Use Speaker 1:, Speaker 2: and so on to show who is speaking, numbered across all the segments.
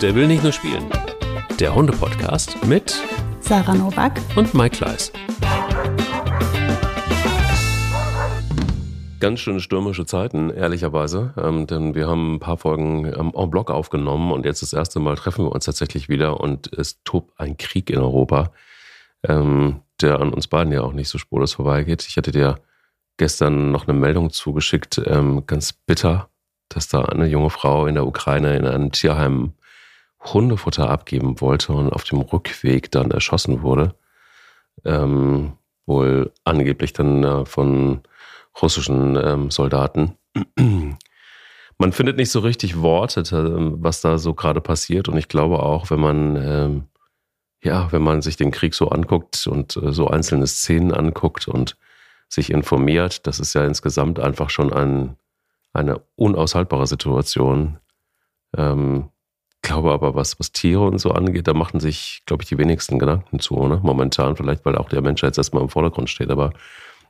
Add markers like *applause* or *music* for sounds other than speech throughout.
Speaker 1: Der will nicht nur spielen. Der Hunde-Podcast mit
Speaker 2: Sarah Novak
Speaker 1: und Mike Kleiss. Ganz schön stürmische Zeiten, ehrlicherweise. Ähm, denn wir haben ein paar Folgen ähm, en bloc aufgenommen und jetzt das erste Mal treffen wir uns tatsächlich wieder und es tobt ein Krieg in Europa, ähm, der an uns beiden ja auch nicht so spurlos vorbeigeht. Ich hatte dir gestern noch eine Meldung zugeschickt, ähm, ganz bitter, dass da eine junge Frau in der Ukraine in einem Tierheim Hundefutter abgeben wollte und auf dem Rückweg dann erschossen wurde. Ähm, wohl angeblich dann äh, von russischen ähm, Soldaten. man findet nicht so richtig Worte, was da so gerade passiert. Und ich glaube auch, wenn man, ähm, ja, wenn man sich den Krieg so anguckt und äh, so einzelne Szenen anguckt und sich informiert, das ist ja insgesamt einfach schon ein, eine unaushaltbare Situation. Ähm, glaube aber, was, was Tiere und so angeht, da machen sich, glaube ich, die wenigsten Gedanken zu, ne? Momentan, vielleicht, weil auch der Mensch jetzt erstmal im Vordergrund steht. Aber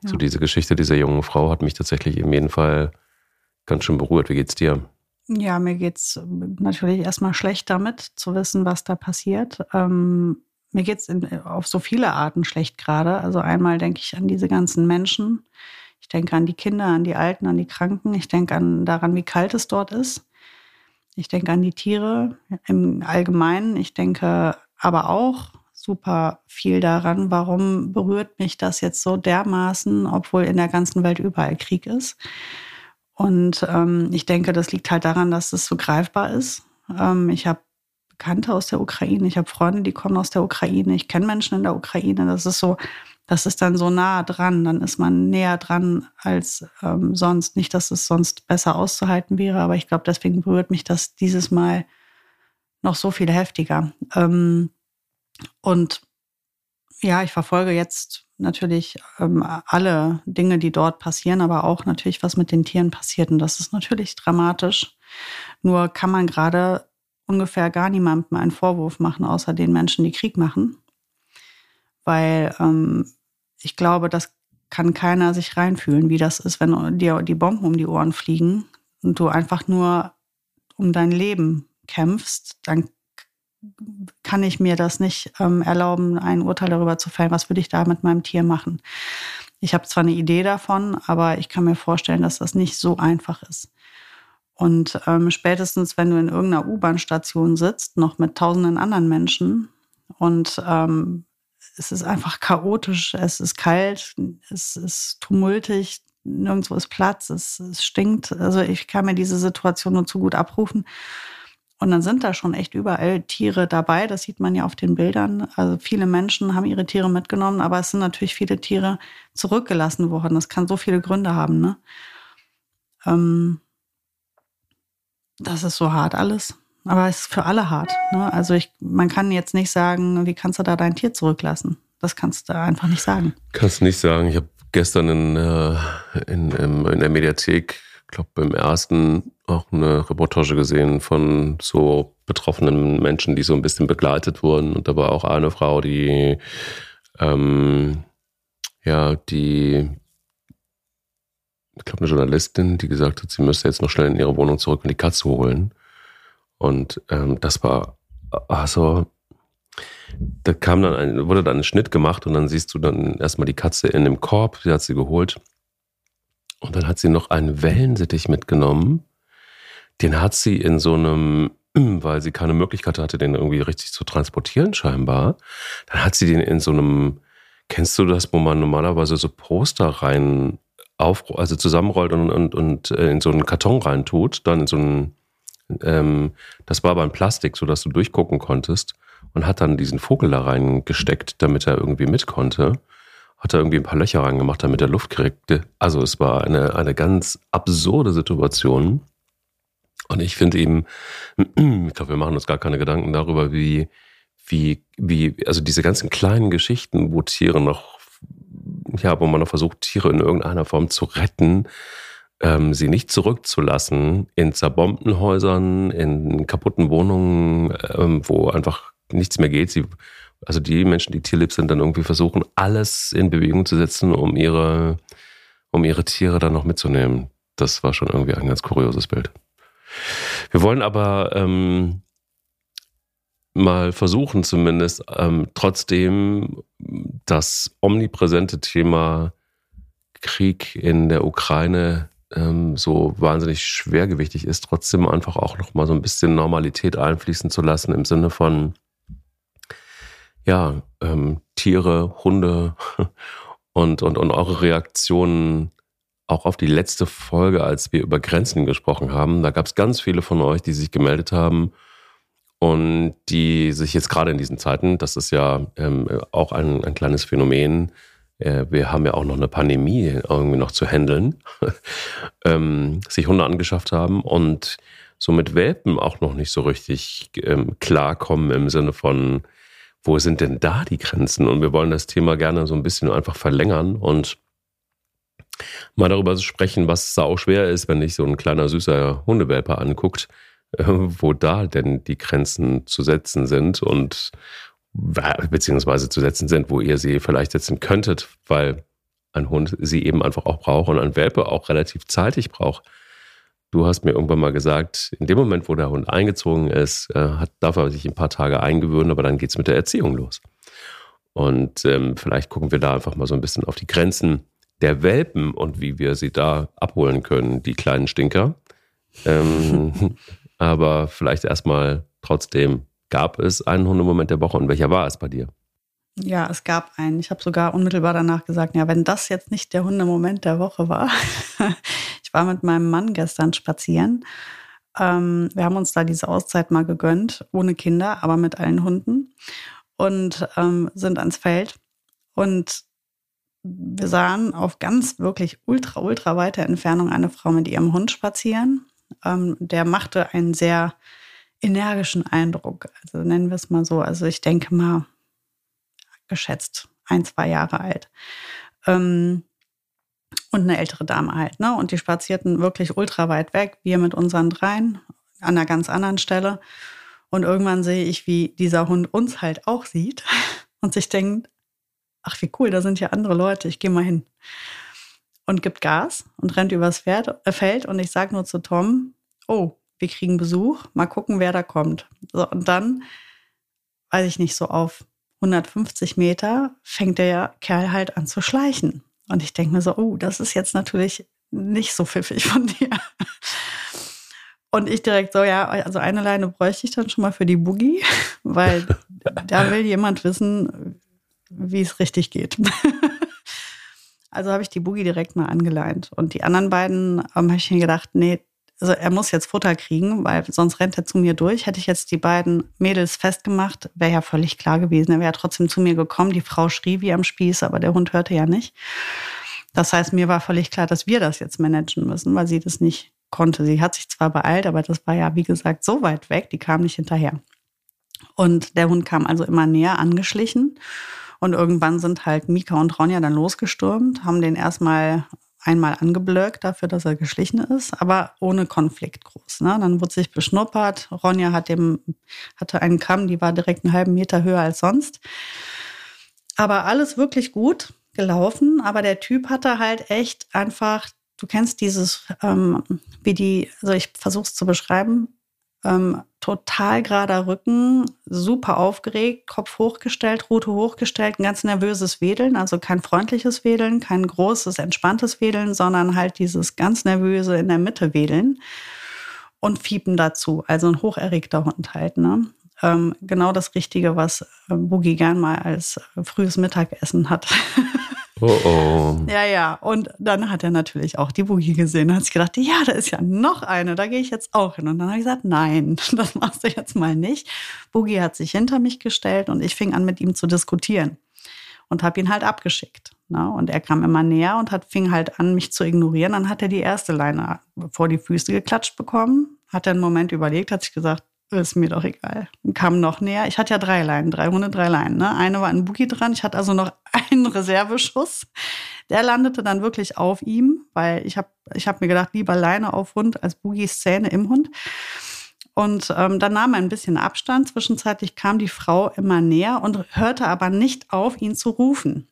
Speaker 1: ja. so diese Geschichte dieser jungen Frau hat mich tatsächlich in jedem Fall ganz schön berührt. Wie geht's dir?
Speaker 2: Ja, mir geht's natürlich erstmal schlecht damit, zu wissen, was da passiert. Ähm, mir geht's in, auf so viele Arten schlecht gerade. Also einmal denke ich an diese ganzen Menschen. Ich denke an die Kinder, an die Alten, an die Kranken. Ich denke an daran, wie kalt es dort ist. Ich denke an die Tiere im Allgemeinen. Ich denke aber auch super viel daran, warum berührt mich das jetzt so dermaßen, obwohl in der ganzen Welt überall Krieg ist. Und ähm, ich denke, das liegt halt daran, dass es so greifbar ist. Ähm, ich habe Bekannte aus der Ukraine, ich habe Freunde, die kommen aus der Ukraine, ich kenne Menschen in der Ukraine. Das ist so, das ist dann so nah dran, dann ist man näher dran als ähm, sonst. Nicht, dass es sonst besser auszuhalten wäre, aber ich glaube, deswegen berührt mich das dieses Mal noch so viel heftiger. Ähm, und ja, ich verfolge jetzt natürlich ähm, alle Dinge, die dort passieren, aber auch natürlich, was mit den Tieren passiert. Und das ist natürlich dramatisch. Nur kann man gerade ungefähr gar niemandem einen Vorwurf machen, außer den Menschen, die Krieg machen. Weil ähm, ich glaube, das kann keiner sich reinfühlen, wie das ist, wenn dir die Bomben um die Ohren fliegen und du einfach nur um dein Leben kämpfst, dann kann ich mir das nicht ähm, erlauben, ein Urteil darüber zu fällen, was würde ich da mit meinem Tier machen. Ich habe zwar eine Idee davon, aber ich kann mir vorstellen, dass das nicht so einfach ist. Und ähm, spätestens, wenn du in irgendeiner U-Bahn-Station sitzt, noch mit tausenden anderen Menschen und ähm, es ist einfach chaotisch, es ist kalt, es ist tumultig, nirgendwo ist Platz, es, es stinkt. Also ich kann mir diese Situation nur zu gut abrufen. Und dann sind da schon echt überall Tiere dabei. Das sieht man ja auf den Bildern. Also viele Menschen haben ihre Tiere mitgenommen, aber es sind natürlich viele Tiere zurückgelassen worden. Das kann so viele Gründe haben. Ne? Ähm, das ist so hart alles. Aber es ist für alle hart. Ne? Also ich, man kann jetzt nicht sagen, wie kannst du da dein Tier zurücklassen? Das kannst du einfach nicht sagen.
Speaker 1: Kannst nicht sagen. Ich habe gestern in, äh, in, in, der Mediathek, glaube beim ersten, auch eine Reportage gesehen von so betroffenen Menschen, die so ein bisschen begleitet wurden. Und da war auch eine Frau, die ähm, ja, die ich glaube, eine Journalistin, die gesagt hat, sie müsste jetzt noch schnell in ihre Wohnung zurück und die Katze holen. Und ähm, das war also da kam dann ein, wurde dann ein Schnitt gemacht und dann siehst du dann erstmal die Katze in dem Korb, die hat sie geholt. Und dann hat sie noch einen Wellensittich mitgenommen. Den hat sie in so einem, *clears throat* weil sie keine Möglichkeit hatte, den irgendwie richtig zu transportieren scheinbar. Dann hat sie den in so einem, kennst du das, wo man normalerweise so Poster rein auf, also zusammenrollt und, und, und äh, in so einen Karton reintut, dann in so einen ähm, das war aber ein Plastik, sodass du durchgucken konntest und hat dann diesen Vogel da reingesteckt, damit er irgendwie mit konnte. Hat da irgendwie ein paar Löcher reingemacht, damit er Luft kriegte. Also es war eine, eine ganz absurde Situation. Und ich finde eben, *clears throat* ich glaube, wir machen uns gar keine Gedanken darüber, wie, wie, wie, also diese ganzen kleinen Geschichten, wo Tiere noch, ja, wo man noch versucht, Tiere in irgendeiner Form zu retten, ähm, sie nicht zurückzulassen in zerbombten Häusern, in kaputten Wohnungen, ähm, wo einfach nichts mehr geht. Sie, also die Menschen, die tierlieb sind, dann irgendwie versuchen, alles in Bewegung zu setzen, um ihre, um ihre Tiere dann noch mitzunehmen. Das war schon irgendwie ein ganz kurioses Bild. Wir wollen aber ähm, mal versuchen, zumindest ähm, trotzdem das omnipräsente Thema Krieg in der Ukraine ähm, so wahnsinnig schwergewichtig ist, trotzdem einfach auch noch mal so ein bisschen Normalität einfließen zu lassen im Sinne von ja ähm, Tiere, Hunde *laughs* und und und eure Reaktionen auch auf die letzte Folge, als wir über Grenzen gesprochen haben. Da gab es ganz viele von euch, die sich gemeldet haben und die sich jetzt gerade in diesen Zeiten, das ist ja ähm, auch ein, ein kleines Phänomen, wir haben ja auch noch eine Pandemie irgendwie noch zu handeln, *laughs* ähm, sich Hunde angeschafft haben und so mit Welpen auch noch nicht so richtig ähm, klarkommen im Sinne von, wo sind denn da die Grenzen? Und wir wollen das Thema gerne so ein bisschen einfach verlängern und mal darüber sprechen, was sau schwer ist, wenn dich so ein kleiner süßer Hundewelper anguckt, äh, *laughs* wo da denn die Grenzen zu setzen sind und beziehungsweise zu setzen sind, wo ihr sie vielleicht setzen könntet, weil ein Hund sie eben einfach auch braucht und ein Welpe auch relativ zeitig braucht. Du hast mir irgendwann mal gesagt, in dem Moment, wo der Hund eingezogen ist, äh, hat, darf er sich ein paar Tage eingewöhnen, aber dann geht es mit der Erziehung los. Und ähm, vielleicht gucken wir da einfach mal so ein bisschen auf die Grenzen der Welpen und wie wir sie da abholen können, die kleinen Stinker. Ähm, *laughs* aber vielleicht erstmal trotzdem, gab es einen Hundemoment der Woche und welcher war es bei dir?
Speaker 2: Ja, es gab einen. Ich habe sogar unmittelbar danach gesagt, ja, wenn das jetzt nicht der Hundemoment der Woche war. *laughs* ich war mit meinem Mann gestern spazieren. Ähm, wir haben uns da diese Auszeit mal gegönnt, ohne Kinder, aber mit allen Hunden und ähm, sind ans Feld. Und wir sahen auf ganz wirklich ultra, ultra weiter Entfernung eine Frau mit ihrem Hund spazieren. Ähm, der machte einen sehr energischen Eindruck. Also nennen wir es mal so. Also ich denke mal, geschätzt ein, zwei Jahre alt. Ähm, und eine ältere Dame halt. Ne? Und die spazierten wirklich ultra weit weg, wir mit unseren dreien an einer ganz anderen Stelle. Und irgendwann sehe ich, wie dieser Hund uns halt auch sieht *laughs* und sich denkt, ach wie cool, da sind ja andere Leute, ich gehe mal hin. Und gibt Gas und rennt übers äh, Feld und ich sage nur zu Tom, oh, wir kriegen Besuch, mal gucken, wer da kommt. So, und dann, weiß ich nicht, so auf 150 Meter fängt der Kerl halt an zu schleichen. Und ich denke mir so, oh, das ist jetzt natürlich nicht so pfiffig von dir. Und ich direkt so, ja, also eine Leine bräuchte ich dann schon mal für die Boogie, weil da will jemand wissen, wie es richtig geht. also habe ich die Boogie direkt mal angeleint. Und die anderen beiden ähm, habe ich mir gedacht, nee, also er muss jetzt Futter kriegen, weil sonst rennt er zu mir durch. Hätte ich jetzt die beiden Mädels festgemacht, wäre ja völlig klar gewesen. Er wäre trotzdem zu mir gekommen. Die Frau schrie wie am Spieß, aber der Hund hörte ja nicht. Das heißt, mir war völlig klar, dass wir das jetzt managen müssen, weil sie das nicht konnte. Sie hat sich zwar beeilt, aber das war ja, wie gesagt, so weit weg, die kam nicht hinterher. Und der Hund kam also immer näher angeschlichen. Und irgendwann sind halt Mika und Ronja dann losgestürmt, haben den erstmal einmal angeblöckt dafür, dass er geschlichen ist, aber ohne Konflikt groß. Ne? Dann wurde sich beschnuppert. Ronja hat dem, hatte einen Kamm, die war direkt einen halben Meter höher als sonst. Aber alles wirklich gut gelaufen. Aber der Typ hatte halt echt einfach, du kennst dieses, ähm, wie die, also ich versuche es zu beschreiben, ähm, total gerader Rücken, super aufgeregt, Kopf hochgestellt, Rute hochgestellt, ein ganz nervöses Wedeln, also kein freundliches Wedeln, kein großes, entspanntes Wedeln, sondern halt dieses ganz nervöse in der Mitte Wedeln und Fiepen dazu, also ein hocherregter Hund halt. Ne? Ähm, genau das Richtige, was äh, Boogie gern mal als äh, frühes Mittagessen hat. *laughs*
Speaker 1: Oh oh.
Speaker 2: Ja, ja. Und dann hat er natürlich auch die Boogie gesehen. hat sich gedacht, ja, da ist ja noch eine, da gehe ich jetzt auch hin. Und dann habe ich gesagt, nein, *laughs* das machst du jetzt mal nicht. Boogie hat sich hinter mich gestellt und ich fing an, mit ihm zu diskutieren und habe ihn halt abgeschickt. Ne? Und er kam immer näher und hat, fing halt an, mich zu ignorieren. Dann hat er die erste Leine vor die Füße geklatscht bekommen, hat er einen Moment überlegt, hat sich gesagt, ist mir doch egal. Und kam noch näher. Ich hatte ja drei Leinen, drei Hunde, drei Leinen. Ne? Eine war ein Boogie dran. Ich hatte also noch *laughs* einen Reserveschuss. Der landete dann wirklich auf ihm, weil ich habe ich hab mir gedacht, lieber Leine auf Hund als Boogies Zähne im Hund. Und ähm, dann nahm er ein bisschen Abstand. Zwischenzeitlich kam die Frau immer näher und hörte aber nicht auf, ihn zu rufen.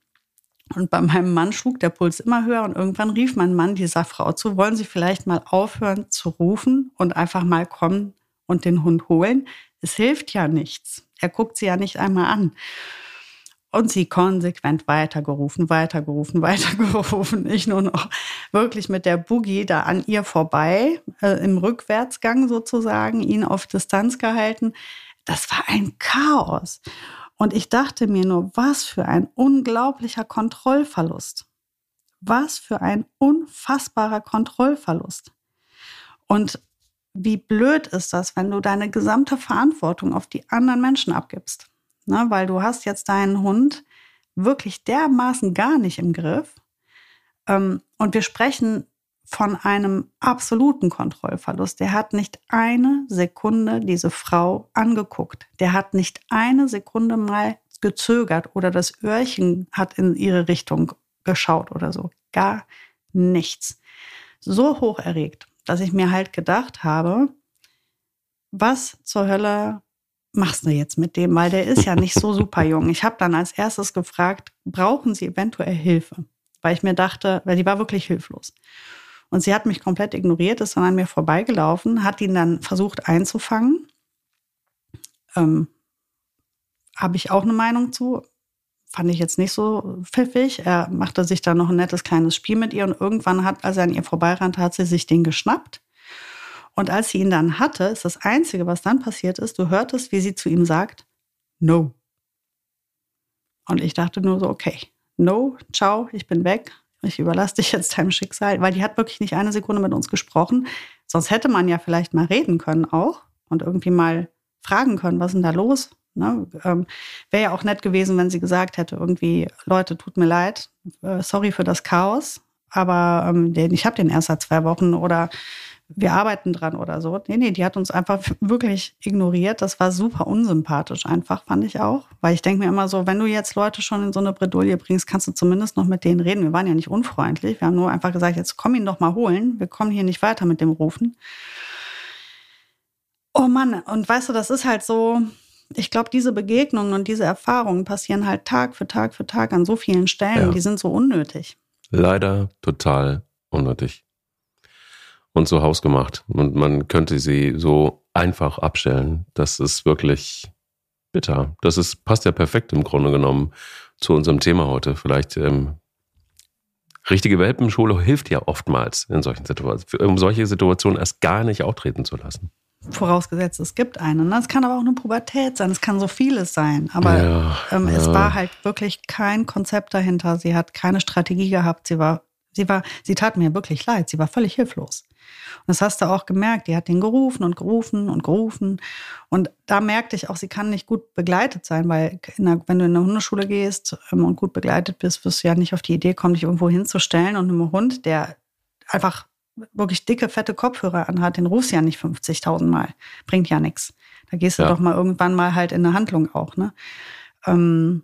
Speaker 2: Und bei meinem Mann schlug der Puls immer höher und irgendwann rief mein Mann dieser Frau zu, wollen Sie vielleicht mal aufhören zu rufen und einfach mal kommen und den Hund holen. Es hilft ja nichts. Er guckt sie ja nicht einmal an. Und sie konsequent weitergerufen, weitergerufen, *laughs* weitergerufen. Ich nur noch wirklich mit der Boogie da an ihr vorbei, äh, im Rückwärtsgang sozusagen, ihn auf Distanz gehalten. Das war ein Chaos. Und ich dachte mir nur, was für ein unglaublicher Kontrollverlust. Was für ein unfassbarer Kontrollverlust. Und wie blöd ist das, wenn du deine gesamte Verantwortung auf die anderen Menschen abgibst? Ne, weil du hast jetzt deinen Hund wirklich dermaßen gar nicht im Griff. Ähm, und wir sprechen von einem absoluten Kontrollverlust. Der hat nicht eine Sekunde diese Frau angeguckt. Der hat nicht eine Sekunde mal gezögert oder das Öhrchen hat in ihre Richtung geschaut oder so. Gar nichts. So hoch erregt, dass ich mir halt gedacht habe, was zur Hölle machst du jetzt mit dem? Weil der ist ja nicht so *laughs* super jung. Ich habe dann als erstes gefragt, brauchen Sie eventuell Hilfe? Weil ich mir dachte, weil die war wirklich hilflos. Und sie hat mich komplett ignoriert, ist dann an mir vorbeigelaufen, hat ihn dann versucht einzufangen. Ähm, Habe ich auch eine Meinung zu. Fand ich jetzt nicht so pfiffig. Er machte sich dann noch ein nettes kleines Spiel mit ihr und irgendwann hat, als er an ihr vorbeirannte, hat sie sich den geschnappt. Und als sie ihn dann hatte, ist das Einzige, was dann passiert ist, du hörtest, wie sie zu ihm sagt, no. Und ich dachte nur so, okay, no, ciao, ich bin weg, ich überlasse dich jetzt deinem Schicksal, weil die hat wirklich nicht eine Sekunde mit uns gesprochen. Sonst hätte man ja vielleicht mal reden können auch und irgendwie mal fragen können, was ist denn da los? Ne? Ähm, Wäre ja auch nett gewesen, wenn sie gesagt hätte, irgendwie, Leute, tut mir leid, äh, sorry für das Chaos, aber ähm, den, ich habe den erst seit zwei Wochen oder wir arbeiten dran oder so. Nee, nee, die hat uns einfach *laughs* wirklich ignoriert. Das war super unsympathisch einfach, fand ich auch. Weil ich denke mir immer so, wenn du jetzt Leute schon in so eine Bredouille bringst, kannst du zumindest noch mit denen reden. Wir waren ja nicht unfreundlich. Wir haben nur einfach gesagt, jetzt komm ihn doch mal holen. Wir kommen hier nicht weiter mit dem Rufen. Oh Mann, und weißt du, das ist halt so, ich glaube, diese Begegnungen und diese Erfahrungen passieren halt Tag für Tag für Tag an so vielen Stellen. Ja. Die sind so unnötig.
Speaker 1: Leider total unnötig und so hausgemacht. Und man könnte sie so einfach abstellen. Das ist wirklich bitter. Das ist, passt ja perfekt im Grunde genommen zu unserem Thema heute. Vielleicht ähm, richtige Welpenschule hilft ja oftmals in solchen Situationen, um solche Situationen erst gar nicht auftreten zu lassen.
Speaker 2: Vorausgesetzt, es gibt einen. Es kann aber auch eine Pubertät sein, es kann so vieles sein. Aber ja, ähm, ja. es war halt wirklich kein Konzept dahinter. Sie hat keine Strategie gehabt. Sie war, sie war, sie tat mir wirklich leid. Sie war völlig hilflos. Und das hast du auch gemerkt. Die hat den gerufen und gerufen und gerufen. Und da merkte ich auch, sie kann nicht gut begleitet sein, weil der, wenn du in eine Hundeschule gehst ähm, und gut begleitet bist, wirst du ja nicht auf die Idee kommen, dich irgendwo hinzustellen und einem Hund, der einfach wirklich dicke, fette Kopfhörer anhat, den rufst du ja nicht 50.000 Mal. Bringt ja nichts. Da gehst du ja. doch mal irgendwann mal halt in eine Handlung auch. Ne? Ähm,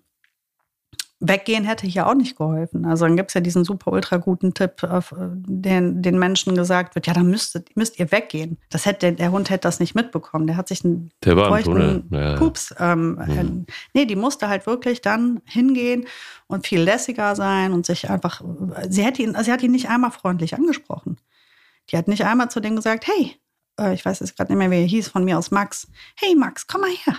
Speaker 2: Weggehen hätte hier auch nicht geholfen. Also dann gibt es ja diesen super ultra guten Tipp, äh, den den Menschen gesagt wird, ja, dann müsst, müsst ihr weggehen. Das hätte, der Hund hätte das nicht mitbekommen. Der hat sich einen
Speaker 1: der feuchten
Speaker 2: ja. Pups. Ähm, mhm. Nee, die musste halt wirklich dann hingehen und viel lässiger sein und sich einfach, sie hätte ihn, sie hat ihn nicht einmal freundlich angesprochen. Die hat nicht einmal zu dem gesagt, hey, äh, ich weiß jetzt gerade nicht mehr, wie er hieß, von mir aus Max. Hey Max, komm mal her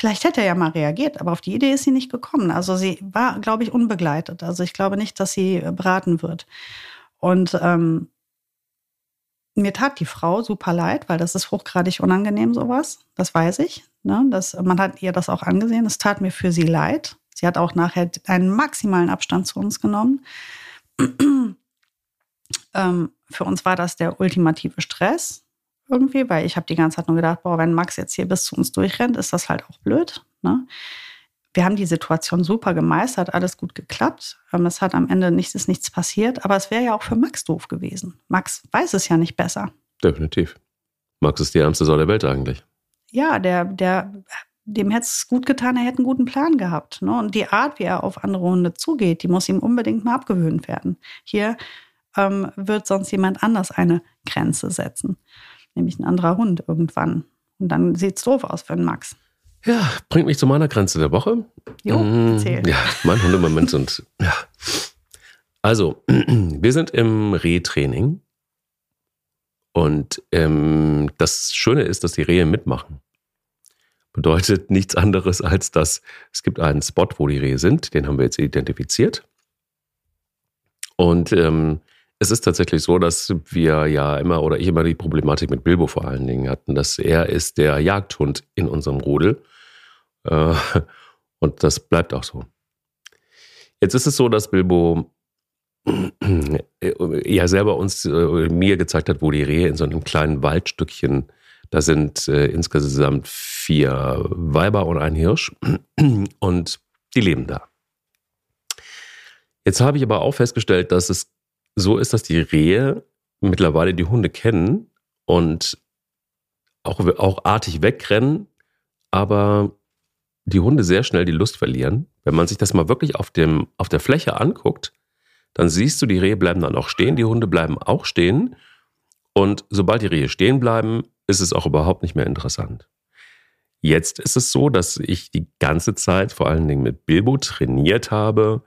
Speaker 2: Vielleicht hätte er ja mal reagiert, aber auf die Idee ist sie nicht gekommen. Also sie war, glaube ich, unbegleitet. Also ich glaube nicht, dass sie äh, beraten wird. Und ähm, mir tat die Frau super leid, weil das ist hochgradig unangenehm, sowas. Das weiß ich. Ne? Das, man hat ihr das auch angesehen. Es tat mir für sie leid. Sie hat auch nachher einen maximalen Abstand zu uns genommen. *clears throat* ähm, für uns war das der ultimative Stress irgendwie, weil ich habe die ganze Zeit nur gedacht, boah, wenn Max jetzt hier bis zu uns durchrennt, ist das halt auch blöd. Ne? Wir haben die Situation super gemeistert, alles gut geklappt. Ähm, es hat am Ende nichts, ist nichts passiert, aber es wäre ja auch für Max doof gewesen. Max weiß es ja nicht besser.
Speaker 1: Definitiv. Max ist die ärmste Sau der Welt eigentlich.
Speaker 2: Ja, der, der, dem hätte es gut getan, er hätte einen guten Plan gehabt. Ne? Und die Art, wie er auf andere Hunde zugeht, die muss ihm unbedingt mal abgewöhnt werden. Hier ähm, wird sonst jemand anders eine Grenze setzen nämlich ein anderer Hund irgendwann. Und dann sieht es doof aus für einen Max.
Speaker 1: Ja, bringt mich zu meiner Grenze der Woche.
Speaker 2: Jo, mm, erzähl.
Speaker 1: Ja, mein Hundemoment und ja. Also, *clears throat* wir sind im Rehtraining und ähm, das Schöne ist, dass die Rehe mitmachen. bedeutet nichts anderes als, dass es gibt einen Spot, wo die Rehe sind, den haben wir jetzt identifiziert. Und ähm, es ist tatsächlich so, dass wir ja immer oder ich immer die Problematik mit Bilbo vor allen Dingen hatten, dass er ist der Jagdhund in unserem Rudel. Äh, und das bleibt auch so. Jetzt ist es so, dass Bilbo ja selber uns, äh, mir gezeigt hat, wo die Rehe in so einem kleinen Waldstückchen, da sind äh, insgesamt vier Weiber und ein Hirsch und die leben da. Jetzt habe ich aber auch festgestellt, dass es so ist, dass die Rehe mittlerweile die Hunde kennen und auch, auch artig wegrennen, aber die Hunde sehr schnell die Lust verlieren. Wenn man sich das mal wirklich auf, dem, auf der Fläche anguckt, dann siehst du, die Rehe bleiben dann auch stehen, die Hunde bleiben auch stehen. Und sobald die Rehe stehen bleiben, ist es auch überhaupt nicht mehr interessant. Jetzt ist es so, dass ich die ganze Zeit vor allen Dingen mit Bilbo trainiert habe,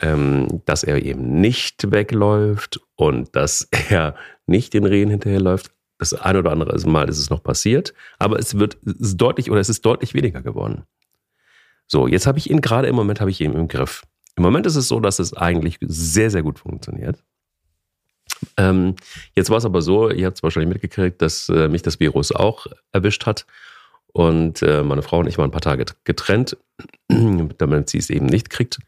Speaker 1: ähm, dass er eben nicht wegläuft und dass *laughs* er nicht den Rehen hinterherläuft. Das ein oder andere Mal ist es noch passiert, aber es wird es deutlich oder es ist deutlich weniger geworden. So, jetzt habe ich ihn gerade im Moment habe ich ihn im Griff. Im Moment ist es so, dass es eigentlich sehr, sehr gut funktioniert. Ähm, jetzt war es aber so, ihr habt es wahrscheinlich mitgekriegt, dass äh, mich das Virus auch erwischt hat. Und äh, meine Frau und ich waren ein paar Tage getrennt, *clears throat* damit sie es eben nicht kriegt.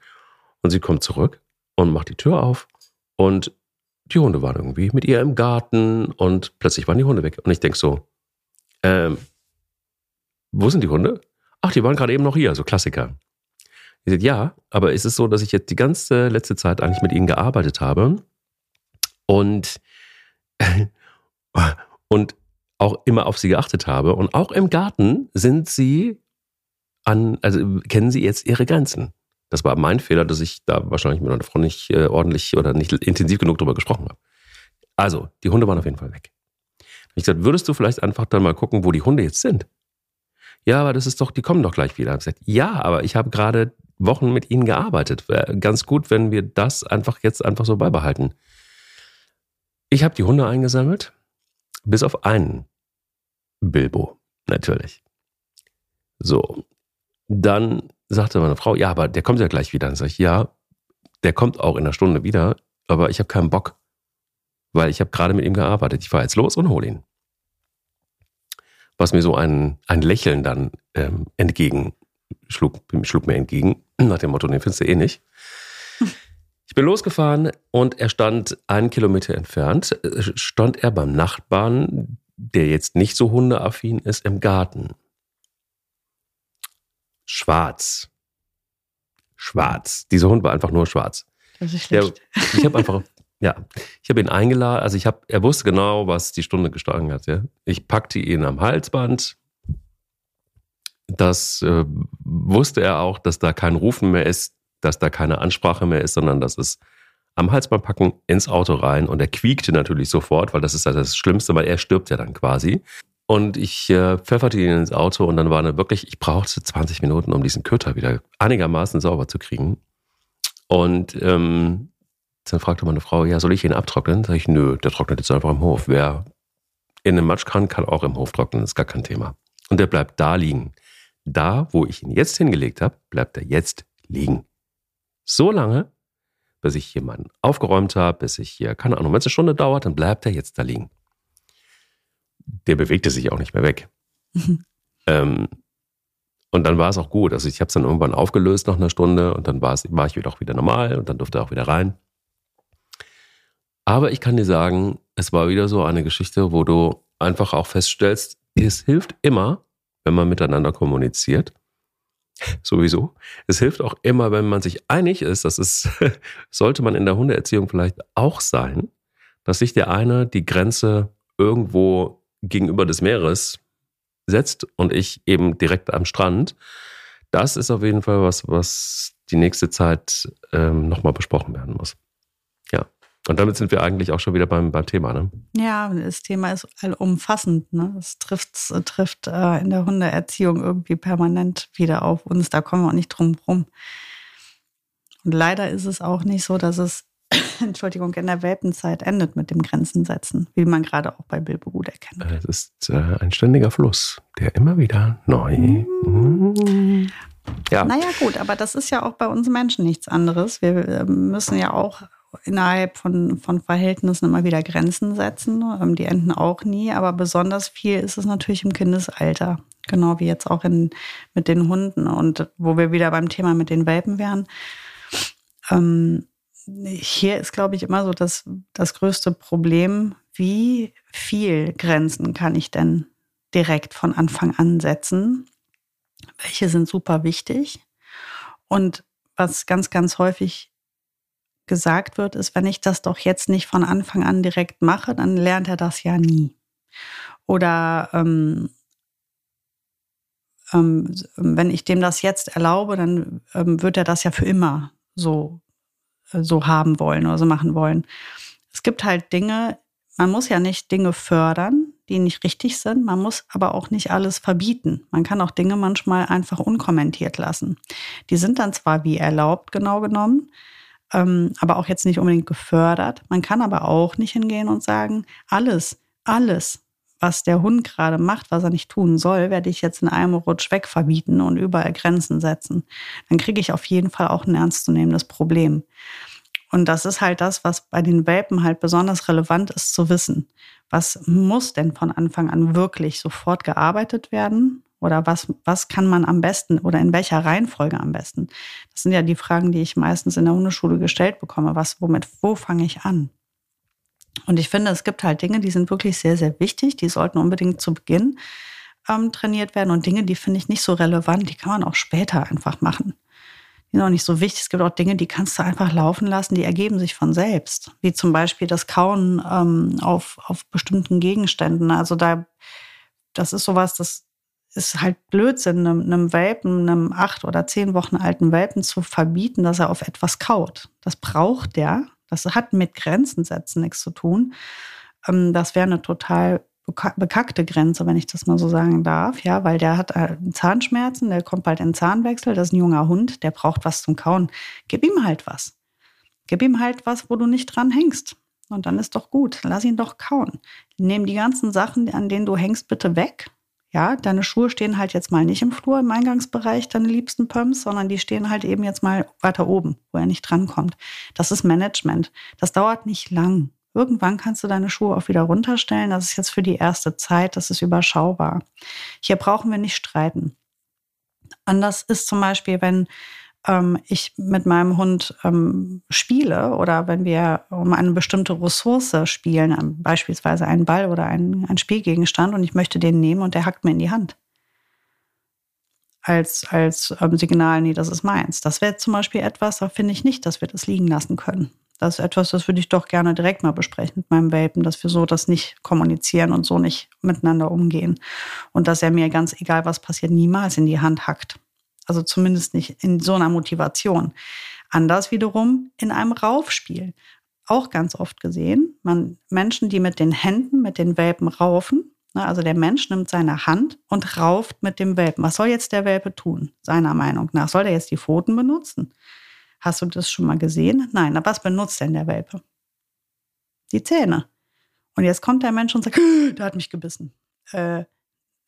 Speaker 1: Und sie kommt zurück und macht die Tür auf und die Hunde waren irgendwie mit ihr im Garten und plötzlich waren die Hunde weg. Und ich denke so, ähm, wo sind die Hunde? Ach, die waren gerade eben noch hier, so Klassiker. Ich sagte, ja, aber ist es so, dass ich jetzt die ganze letzte Zeit eigentlich mit ihnen gearbeitet habe und, *laughs* und auch immer auf sie geachtet habe. Und auch im Garten sind sie an, also kennen sie jetzt ihre Grenzen. Das war mein Fehler, dass ich da wahrscheinlich mit meiner Frau nicht äh, ordentlich oder nicht intensiv genug drüber gesprochen habe. Also, die Hunde waren auf jeden Fall weg. Ich gesagt, würdest du vielleicht einfach dann mal gucken, wo die Hunde jetzt sind? Ja, aber das ist doch, die kommen doch gleich wieder. Ich gesagt, ja, aber ich habe gerade Wochen mit ihnen gearbeitet. Wäre ganz gut, wenn wir das einfach jetzt einfach so beibehalten. Ich habe die Hunde eingesammelt, bis auf einen. Bilbo, natürlich. So, dann sagte meine Frau, ja, aber der kommt ja gleich wieder. Dann sage ich, ja, der kommt auch in einer Stunde wieder, aber ich habe keinen Bock, weil ich habe gerade mit ihm gearbeitet. Ich fahre jetzt los und hole ihn. Was mir so ein, ein Lächeln dann ähm, entgegen schlug, schlug mir entgegen, *clears throat* nach dem Motto, den findest du eh nicht. Ich bin losgefahren und er stand einen Kilometer entfernt, äh, stand er beim Nachbarn, der jetzt nicht so hundeaffin ist, im Garten schwarz. Schwarz. Dieser Hund war einfach nur schwarz.
Speaker 2: Das ist schlecht.
Speaker 1: Der, *laughs* ich habe einfach, *laughs* ja, ich habe ihn eingeladen. Also ich habe, er wusste genau, was die Stunde geschlagen hat. Ja. Ich packte ihn am Halsband. Das äh, wusste er auch, dass da kein Rufen mehr ist, dass da keine Ansprache mehr ist, sondern dass es am Halsband packen, ins Auto rein. Und er quiekte natürlich sofort, weil das ist ja das Schlimmste, weil er stirbt ja dann quasi. Und ich äh, pfefferte ihn ins Auto und dann war er wirklich, ich brauchte 20 Minuten, um diesen Köter wieder einigermaßen sauber zu kriegen. Und ähm, dann fragte meine Frau, ja, soll ich ihn abtrocknen? Sag ich, nö, der trocknet jetzt einfach im Hof. Wer in einem Matsch kann, kann auch im Hof trocknen, ist gar kein Thema. Und der bleibt da liegen. Da, wo ich ihn jetzt hingelegt habe, bleibt er jetzt liegen. So lange, bis ich jemanden aufgeräumt habe, bis ich hier, keine Ahnung, wenn es eine Stunde dauert, dann bleibt er jetzt da liegen der bewegte sich auch nicht mehr weg. Mhm. Ähm, und dann war es auch gut. Also ich habe es dann irgendwann aufgelöst nach einer Stunde und dann war, es, war ich wieder auch wieder normal und dann durfte er auch wieder rein. Aber ich kann dir sagen, es war wieder so eine Geschichte, wo du einfach auch feststellst, es hilft immer, wenn man miteinander kommuniziert. *laughs* Sowieso. Es hilft auch immer, wenn man sich einig ist, das ist, *laughs* sollte man in der Hundeerziehung vielleicht auch sein, dass sich der eine die Grenze irgendwo gegenüber des Meeres setzt und ich eben direkt am Strand. Das ist auf jeden Fall was, was die nächste Zeit ähm, nochmal besprochen werden muss. Ja. Und damit sind wir eigentlich auch schon wieder beim, beim Thema, ne?
Speaker 2: Ja, das Thema ist allumfassend. Ne? Es trifft, trifft äh, in der Hundeerziehung irgendwie permanent wieder auf uns. Da kommen wir auch nicht drum rum. Und leider ist es auch nicht so, dass es *coughs* Entschuldigung, in der Welpenzeit endet mit dem Grenzen setzen, wie man gerade auch bei Bilbo gut erkennt.
Speaker 1: Es ist äh, ein ständiger Fluss, der immer wieder neu. Mhm.
Speaker 2: Ja. Naja, gut, aber das ist ja auch bei uns Menschen nichts anderes. Wir äh, müssen ja auch innerhalb von, von Verhältnissen immer wieder Grenzen setzen. Ähm, die enden auch nie, aber besonders viel ist es natürlich im Kindesalter. Genau wie jetzt auch in, mit den Hunden und wo wir wieder beim Thema mit den Welpen wären. Ähm, hier ist, glaube ich, immer so das, das größte Problem, wie viel Grenzen kann ich denn direkt von Anfang an setzen? Welche sind super wichtig? Und was ganz, ganz häufig gesagt wird, ist, wenn ich das doch jetzt nicht von Anfang an direkt mache, dann lernt er das ja nie. Oder ähm, ähm, wenn ich dem das jetzt erlaube, dann ähm, wird er das ja für immer so, so haben wollen oder so machen wollen. Es gibt halt Dinge, man muss ja nicht Dinge fördern, die nicht richtig sind. Man muss aber auch nicht alles verbieten. Man kann auch Dinge manchmal einfach unkommentiert lassen. Die sind dann zwar wie erlaubt genau genommen, ähm, aber auch jetzt nicht unbedingt gefördert. Man kann aber auch nicht hingehen und sagen, alles, alles, was der Hund gerade macht, was er nicht tun soll, werde ich jetzt in einem Rutsch wegverbieten und überall Grenzen setzen. Dann kriege ich auf jeden Fall auch ein ernstzunehmendes Problem. Und das ist halt das, was bei den Welpen halt besonders relevant ist zu wissen. Was muss denn von Anfang an wirklich sofort gearbeitet werden? Oder was, was kann man am besten oder in welcher Reihenfolge am besten? Das sind ja die Fragen, die ich meistens in der Hundeschule gestellt bekomme. Was, womit, wo fange ich an? Und ich finde, es gibt halt Dinge, die sind wirklich sehr, sehr wichtig. Die sollten unbedingt zu Beginn ähm, trainiert werden. Und Dinge, die finde ich nicht so relevant, die kann man auch später einfach machen. Die sind auch nicht so wichtig. Es gibt auch Dinge, die kannst du einfach laufen lassen, die ergeben sich von selbst. Wie zum Beispiel das Kauen ähm, auf, auf bestimmten Gegenständen. Also da, das ist sowas, das ist halt Blödsinn, einem, einem Welpen, einem acht oder zehn Wochen alten Welpen zu verbieten, dass er auf etwas kaut. Das braucht der. Das hat mit Grenzen setzen nichts zu tun. Ähm, das wäre eine total bekackte Grenze, wenn ich das mal so sagen darf, ja, weil der hat äh, Zahnschmerzen, der kommt bald in Zahnwechsel, das ist ein junger Hund, der braucht was zum Kauen. Gib ihm halt was. Gib ihm halt was, wo du nicht dran hängst. Und dann ist doch gut. Lass ihn doch kauen. Nimm die ganzen Sachen, an denen du hängst, bitte weg. Ja, deine Schuhe stehen halt jetzt mal nicht im Flur, im Eingangsbereich, deine liebsten Pumps, sondern die stehen halt eben jetzt mal weiter oben, wo er nicht drankommt. Das ist Management. Das dauert nicht lang. Irgendwann kannst du deine Schuhe auch wieder runterstellen. Das ist jetzt für die erste Zeit, das ist überschaubar. Hier brauchen wir nicht streiten. Anders ist zum Beispiel, wenn ähm, ich mit meinem Hund ähm, spiele oder wenn wir um eine bestimmte Ressource spielen, ähm, beispielsweise einen Ball oder einen, einen Spielgegenstand und ich möchte den nehmen und der hackt mir in die Hand. Als, als ähm, Signal, nee, das ist meins. Das wäre zum Beispiel etwas, da finde ich nicht, dass wir das liegen lassen können. Das ist etwas, das würde ich doch gerne direkt mal besprechen mit meinem Welpen, dass wir so das nicht kommunizieren und so nicht miteinander umgehen. Und dass er mir ganz egal, was passiert, niemals in die Hand hackt. Also zumindest nicht in so einer Motivation. Anders wiederum in einem Raufspiel. Auch ganz oft gesehen. Man, Menschen, die mit den Händen, mit den Welpen raufen, ne, also der Mensch nimmt seine Hand und rauft mit dem Welpen. Was soll jetzt der Welpe tun, seiner Meinung nach? Soll er jetzt die Pfoten benutzen? Hast du das schon mal gesehen? Nein, aber was benutzt denn der Welpe? Die Zähne. Und jetzt kommt der Mensch und sagt, *gasps* der hat mich gebissen. Äh,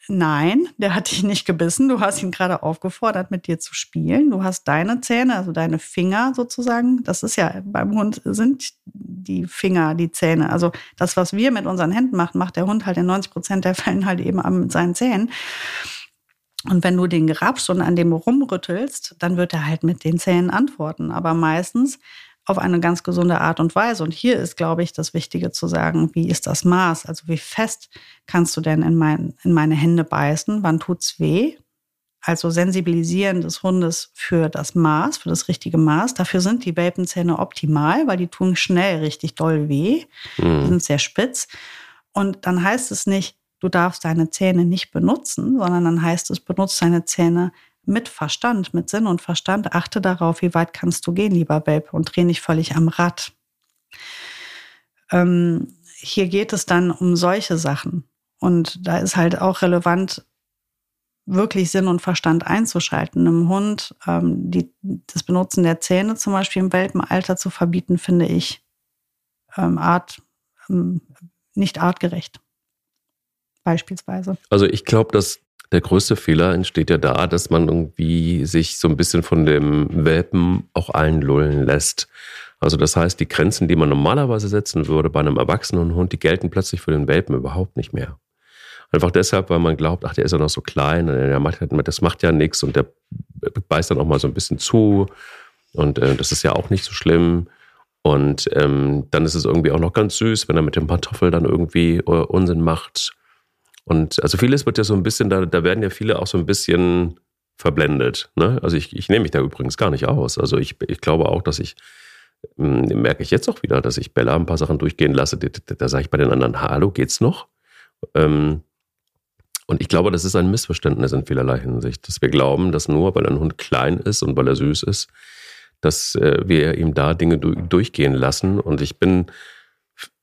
Speaker 2: nein, der hat dich nicht gebissen. Du hast ihn gerade aufgefordert, mit dir zu spielen. Du hast deine Zähne, also deine Finger sozusagen. Das ist ja beim Hund sind die Finger, die Zähne. Also das, was wir mit unseren Händen machen, macht der Hund halt in 90 Prozent der Fällen halt eben mit seinen Zähnen. Und wenn du den grabst und an dem rumrüttelst, dann wird er halt mit den Zähnen antworten. Aber meistens auf eine ganz gesunde Art und Weise. Und hier ist, glaube ich, das Wichtige zu sagen, wie ist das Maß? Also wie fest kannst du denn in, mein, in meine Hände beißen? Wann tut's weh? Also Sensibilisieren des Hundes für das Maß, für das richtige Maß. Dafür sind die Welpenzähne optimal, weil die tun schnell richtig doll weh. Mhm. Die sind sehr spitz. Und dann heißt es nicht, du darfst deine Zähne nicht benutzen, sondern dann heißt es, benutzt deine Zähne mit Verstand, mit Sinn und Verstand. Achte darauf, wie weit kannst du gehen, lieber Welpe, und dreh nicht völlig am Rad. Ähm, hier geht es dann um solche Sachen. Und da ist halt auch relevant, wirklich Sinn und Verstand einzuschalten. Einem Hund ähm, die, das Benutzen der Zähne zum Beispiel im Welpenalter zu verbieten, finde ich ähm, art, ähm, nicht artgerecht. Beispielsweise.
Speaker 1: Also ich glaube, dass der größte Fehler entsteht ja da, dass man irgendwie sich so ein bisschen von dem Welpen auch einlullen lässt. Also das heißt, die Grenzen, die man normalerweise setzen würde bei einem erwachsenen Hund, die gelten plötzlich für den Welpen überhaupt nicht mehr. Einfach deshalb, weil man glaubt, ach, der ist ja noch so klein, der macht, das macht ja nichts und der beißt dann auch mal so ein bisschen zu und äh, das ist ja auch nicht so schlimm. Und ähm, dann ist es irgendwie auch noch ganz süß, wenn er mit dem Pantoffel dann irgendwie äh, Unsinn macht. Und also vieles wird ja so ein bisschen, da, da werden ja viele auch so ein bisschen verblendet. Ne? Also ich, ich nehme mich da übrigens gar nicht aus. Also ich, ich glaube auch, dass ich, hm, merke ich jetzt auch wieder, dass ich Bella ein paar Sachen durchgehen lasse. Da, da, da sage ich bei den anderen, hallo, geht's noch? Ähm, und ich glaube, das ist ein Missverständnis in vielerlei Hinsicht, dass wir glauben, dass nur weil ein Hund klein ist und weil er süß ist, dass äh, wir ihm da Dinge du durchgehen lassen. Und ich bin,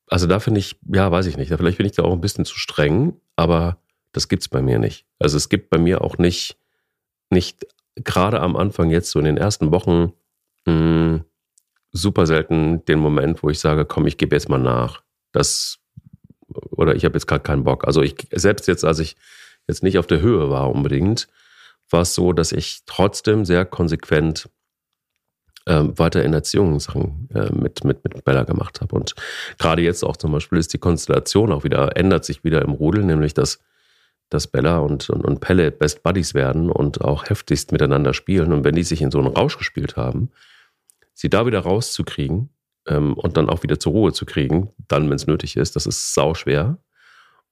Speaker 1: also da finde ich, ja, weiß ich nicht, vielleicht bin ich da auch ein bisschen zu streng, aber das gibt es bei mir nicht. Also es gibt bei mir auch nicht, nicht gerade am Anfang jetzt so in den ersten Wochen mh, hm, super selten den Moment, wo ich sage, komm, ich gebe jetzt mal nach. Das oder ich habe jetzt gerade keinen Bock. Also ich selbst jetzt, als ich jetzt nicht auf der Höhe war unbedingt, war es so, dass ich trotzdem sehr konsequent ähm, weiter in Erziehungssachen äh, mit, mit, mit Bella gemacht habe. Und gerade jetzt auch zum Beispiel ist die Konstellation auch wieder, ändert sich wieder im Rudel, nämlich dass, dass Bella und, und, und Pelle Best Buddies werden und auch heftigst miteinander spielen. Und wenn die sich in so einen Rausch gespielt haben, sie da wieder rauszukriegen ähm, und dann auch wieder zur Ruhe zu kriegen, dann, wenn es nötig ist, das ist sau schwer.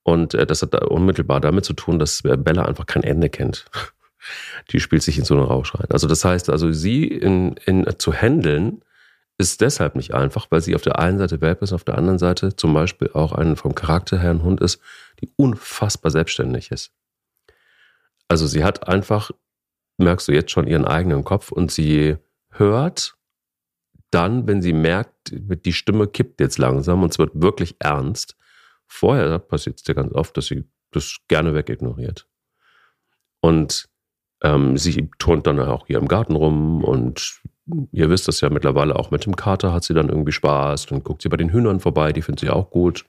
Speaker 1: Und äh, das hat unmittelbar damit zu tun, dass Bella einfach kein Ende kennt. Die spielt sich in so einen Rausch rein. Also das heißt, also sie in, in, zu handeln, ist deshalb nicht einfach, weil sie auf der einen Seite Welpe ist, auf der anderen Seite zum Beispiel auch ein vom Charakter her ein Hund ist, die unfassbar selbstständig ist. Also sie hat einfach, merkst du jetzt schon, ihren eigenen Kopf und sie hört dann, wenn sie merkt, die Stimme kippt jetzt langsam und es wird wirklich ernst. Vorher passiert es ja ganz oft, dass sie das gerne wegignoriert. Und ähm, sie turnt dann auch hier im Garten rum und ihr wisst das ja mittlerweile auch mit dem Kater hat sie dann irgendwie Spaß. Dann guckt sie bei den Hühnern vorbei, die findet sie auch gut.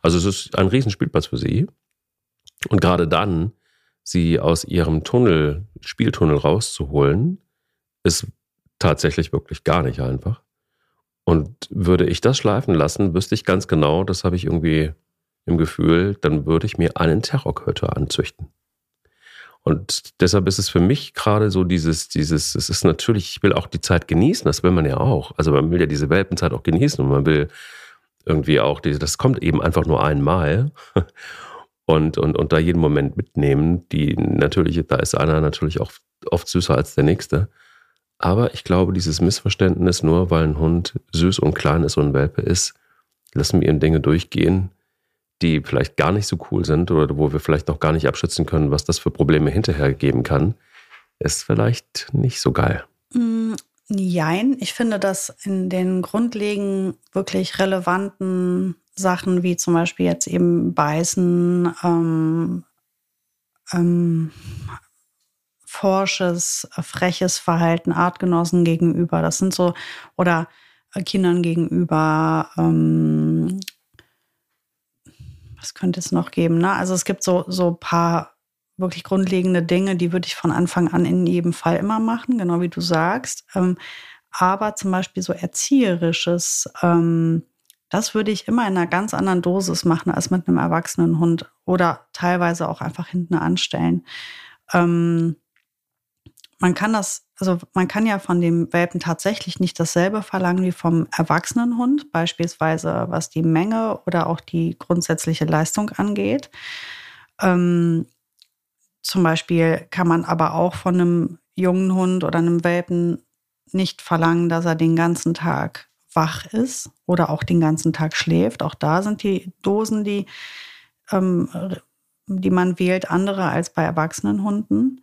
Speaker 1: Also es ist ein Riesenspielplatz für sie. Und gerade dann, sie aus ihrem Tunnel, Spieltunnel rauszuholen, ist tatsächlich wirklich gar nicht einfach. Und würde ich das schleifen lassen, wüsste ich ganz genau, das habe ich irgendwie im Gefühl, dann würde ich mir einen Terrorköter anzüchten. Und deshalb ist es für mich gerade so dieses, dieses, es ist natürlich, ich will auch die Zeit genießen, das will man ja auch. Also man will ja diese Welpenzeit auch genießen und man will irgendwie auch, diese, das kommt eben einfach nur einmal *laughs* und, und, und da jeden Moment mitnehmen, die natürlich, da ist einer natürlich auch oft süßer als der nächste. Aber ich glaube, dieses Missverständnis, nur weil ein Hund süß und klein ist und ein Welpe ist, lassen wir ihm Dinge durchgehen, die vielleicht gar nicht so cool sind oder wo wir vielleicht noch gar nicht abschätzen können, was das für Probleme hinterher geben kann, ist vielleicht nicht so geil.
Speaker 2: Mm, jein, ich finde, dass in den grundlegend wirklich relevanten Sachen, wie zum Beispiel jetzt eben Beißen, ähm, ähm, forsches, freches Verhalten Artgenossen gegenüber. Das sind so, oder Kindern gegenüber, ähm, was könnte es noch geben? Ne? Also es gibt so, so paar wirklich grundlegende Dinge, die würde ich von Anfang an in jedem Fall immer machen, genau wie du sagst. Ähm, aber zum Beispiel so erzieherisches, ähm, das würde ich immer in einer ganz anderen Dosis machen als mit einem erwachsenen Hund oder teilweise auch einfach hinten anstellen. Ähm, man kann das, also man kann ja von dem Welpen tatsächlich nicht dasselbe verlangen wie vom erwachsenen Hund, beispielsweise was die Menge oder auch die grundsätzliche Leistung angeht. Ähm, zum Beispiel kann man aber auch von einem jungen Hund oder einem Welpen nicht verlangen, dass er den ganzen Tag wach ist oder auch den ganzen Tag schläft. Auch da sind die Dosen, die, ähm, die man wählt, andere als bei erwachsenen Hunden.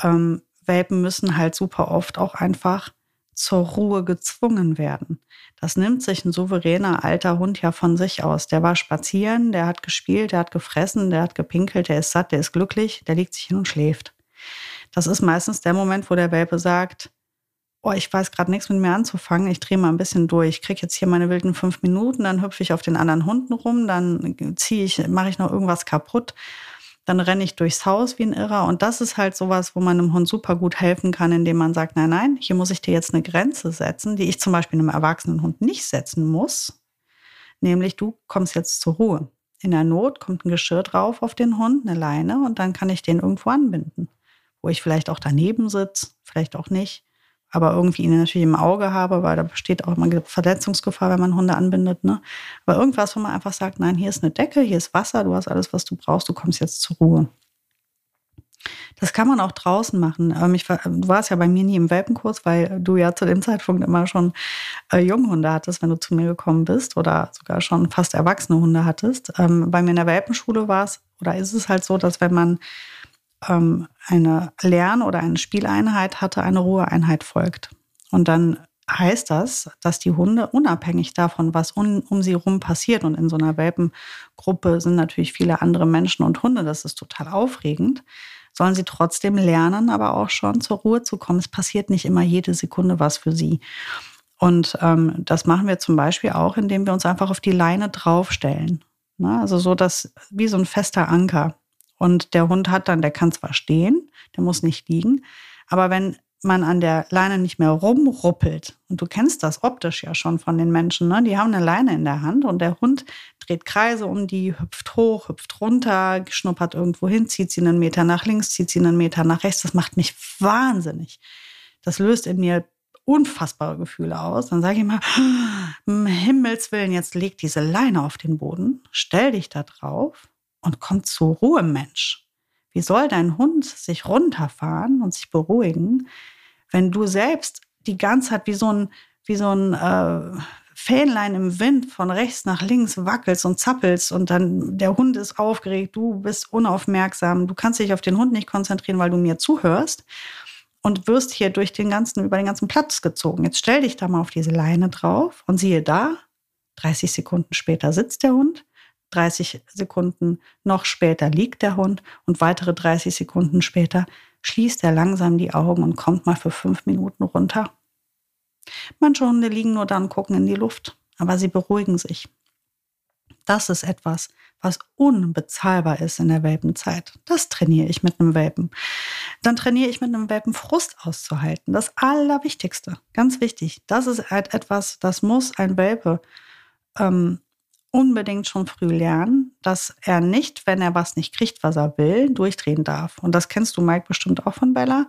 Speaker 2: Ähm, Welpen müssen halt super oft auch einfach zur Ruhe gezwungen werden. Das nimmt sich ein souveräner alter Hund ja von sich aus. Der war spazieren, der hat gespielt, der hat gefressen, der hat gepinkelt, der ist satt, der ist glücklich, der legt sich hin und schläft. Das ist meistens der Moment, wo der Welpe sagt, oh, ich weiß gerade nichts mit mir anzufangen, ich drehe mal ein bisschen durch. Ich kriege jetzt hier meine wilden fünf Minuten, dann hüpfe ich auf den anderen Hunden rum, dann ziehe ich, mache ich noch irgendwas kaputt dann renne ich durchs Haus wie ein Irrer. Und das ist halt sowas, wo man einem Hund super gut helfen kann, indem man sagt, nein, nein, hier muss ich dir jetzt eine Grenze setzen, die ich zum Beispiel einem erwachsenen Hund nicht setzen muss. Nämlich, du kommst jetzt zur Ruhe. In der Not kommt ein Geschirr drauf auf den Hund, eine Leine, und dann kann ich den irgendwo anbinden. Wo ich vielleicht auch daneben sitze, vielleicht auch nicht aber irgendwie ihn natürlich im Auge habe, weil da besteht auch immer Verletzungsgefahr, wenn man Hunde anbindet. Ne? Aber irgendwas, wo man einfach sagt, nein, hier ist eine Decke, hier ist Wasser, du hast alles, was du brauchst, du kommst jetzt zur Ruhe. Das kann man auch draußen machen. Ähm, ich, du warst ja bei mir nie im Welpenkurs, weil du ja zu dem Zeitpunkt immer schon äh, Junghunde hattest, wenn du zu mir gekommen bist oder sogar schon fast erwachsene Hunde hattest. Ähm, bei mir in der Welpenschule war es oder ist es halt so, dass wenn man ähm, eine Lern- oder eine Spieleinheit hatte, eine Ruheeinheit folgt. Und dann heißt das, dass die Hunde unabhängig davon, was um, um sie herum passiert, und in so einer Welpengruppe sind natürlich viele andere Menschen und Hunde, das ist total aufregend, sollen sie trotzdem lernen, aber auch schon zur Ruhe zu kommen. Es passiert nicht immer jede Sekunde was für sie. Und ähm, das machen wir zum Beispiel auch, indem wir uns einfach auf die Leine draufstellen. Ne? Also so, dass wie so ein fester Anker. Und der Hund hat dann, der kann zwar stehen, der muss nicht liegen, aber wenn man an der Leine nicht mehr rumruppelt, und du kennst das optisch ja schon von den Menschen, ne? die haben eine Leine in der Hand und der Hund dreht Kreise um die, hüpft hoch, hüpft runter, schnuppert irgendwo hin, zieht sie einen Meter nach links, zieht sie einen Meter nach rechts. Das macht mich wahnsinnig. Das löst in mir unfassbare Gefühle aus. Dann sage ich mal, um Himmels Willen, jetzt leg diese Leine auf den Boden, stell dich da drauf und komm zur Ruhe, Mensch. Wie soll dein Hund sich runterfahren und sich beruhigen, wenn du selbst die ganze Zeit wie so ein, wie so ein äh, Fähnlein im Wind von rechts nach links wackelst und zappelst und dann der Hund ist aufgeregt, du bist unaufmerksam, du kannst dich auf den Hund nicht konzentrieren, weil du mir zuhörst und wirst hier durch den ganzen, über den ganzen Platz gezogen. Jetzt stell dich da mal auf diese Leine drauf und siehe da, 30 Sekunden später sitzt der Hund 30 Sekunden noch später liegt der Hund und weitere 30 Sekunden später schließt er langsam die Augen und kommt mal für fünf Minuten runter. Manche Hunde liegen nur da und gucken in die Luft, aber sie beruhigen sich. Das ist etwas, was unbezahlbar ist in der Welpenzeit. Das trainiere ich mit einem Welpen. Dann trainiere ich mit einem Welpen Frust auszuhalten. Das Allerwichtigste, ganz wichtig. Das ist halt etwas, das muss ein Welpe ähm, unbedingt schon früh lernen, dass er nicht, wenn er was nicht kriegt, was er will, durchdrehen darf. Und das kennst du, Mike, bestimmt auch von Bella.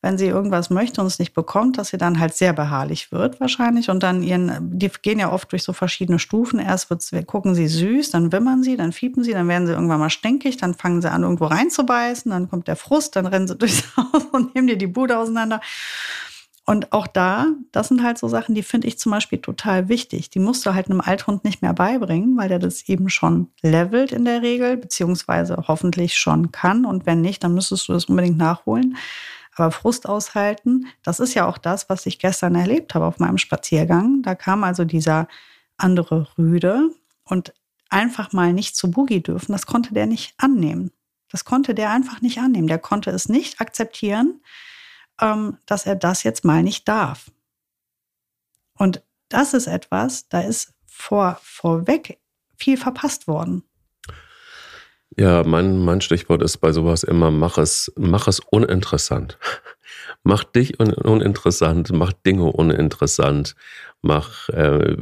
Speaker 2: Wenn sie irgendwas möchte und es nicht bekommt, dass sie dann halt sehr beharrlich wird wahrscheinlich und dann ihren, die gehen ja oft durch so verschiedene Stufen. Erst wird's, gucken sie süß, dann wimmern sie, dann fiepen sie, dann werden sie irgendwann mal stinkig, dann fangen sie an, irgendwo reinzubeißen, dann kommt der Frust, dann rennen sie *laughs* durchs Haus und nehmen dir die Bude auseinander. Und auch da, das sind halt so Sachen, die finde ich zum Beispiel total wichtig. Die musst du halt einem Althund nicht mehr beibringen, weil der das eben schon levelt in der Regel, beziehungsweise hoffentlich schon kann. Und wenn nicht, dann müsstest du das unbedingt nachholen. Aber Frust aushalten, das ist ja auch das, was ich gestern erlebt habe auf meinem Spaziergang. Da kam also dieser andere Rüde und einfach mal nicht zu Boogie dürfen, das konnte der nicht annehmen. Das konnte der einfach nicht annehmen. Der konnte es nicht akzeptieren, ähm, dass er das jetzt mal nicht darf. Und das ist etwas, da ist vor, vorweg viel verpasst worden.
Speaker 1: Ja, mein, mein Stichwort ist bei sowas immer, mach es, mach es uninteressant. *laughs* mach dich un uninteressant, mach Dinge uninteressant, mach, äh,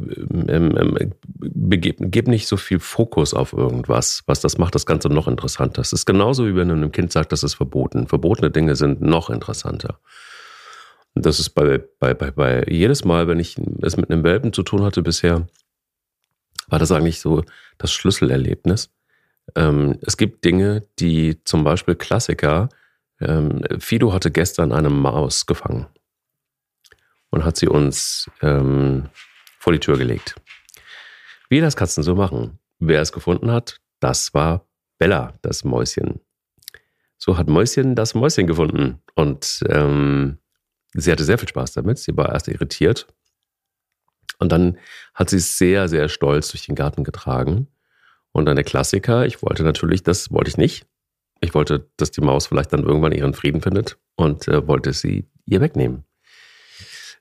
Speaker 1: ähm, begib, gib nicht so viel Fokus auf irgendwas, was das macht das Ganze noch interessanter. Es ist genauso wie wenn einem Kind sagst, das ist verboten. Verbotene Dinge sind noch interessanter. Das ist bei, bei, bei, bei jedes Mal, wenn ich es mit einem Welpen zu tun hatte bisher, war das eigentlich so das Schlüsselerlebnis. Ähm, es gibt Dinge, die zum Beispiel Klassiker, ähm, Fido hatte gestern eine Maus gefangen und hat sie uns ähm, vor die Tür gelegt. Wie das Katzen so machen. Wer es gefunden hat, das war Bella, das Mäuschen. So hat Mäuschen das Mäuschen gefunden. Und ähm, sie hatte sehr viel Spaß damit. Sie war erst irritiert. Und dann hat sie es sehr, sehr stolz durch den Garten getragen. Und dann der Klassiker, ich wollte natürlich, das wollte ich nicht. Ich wollte, dass die Maus vielleicht dann irgendwann ihren Frieden findet und äh, wollte sie ihr wegnehmen.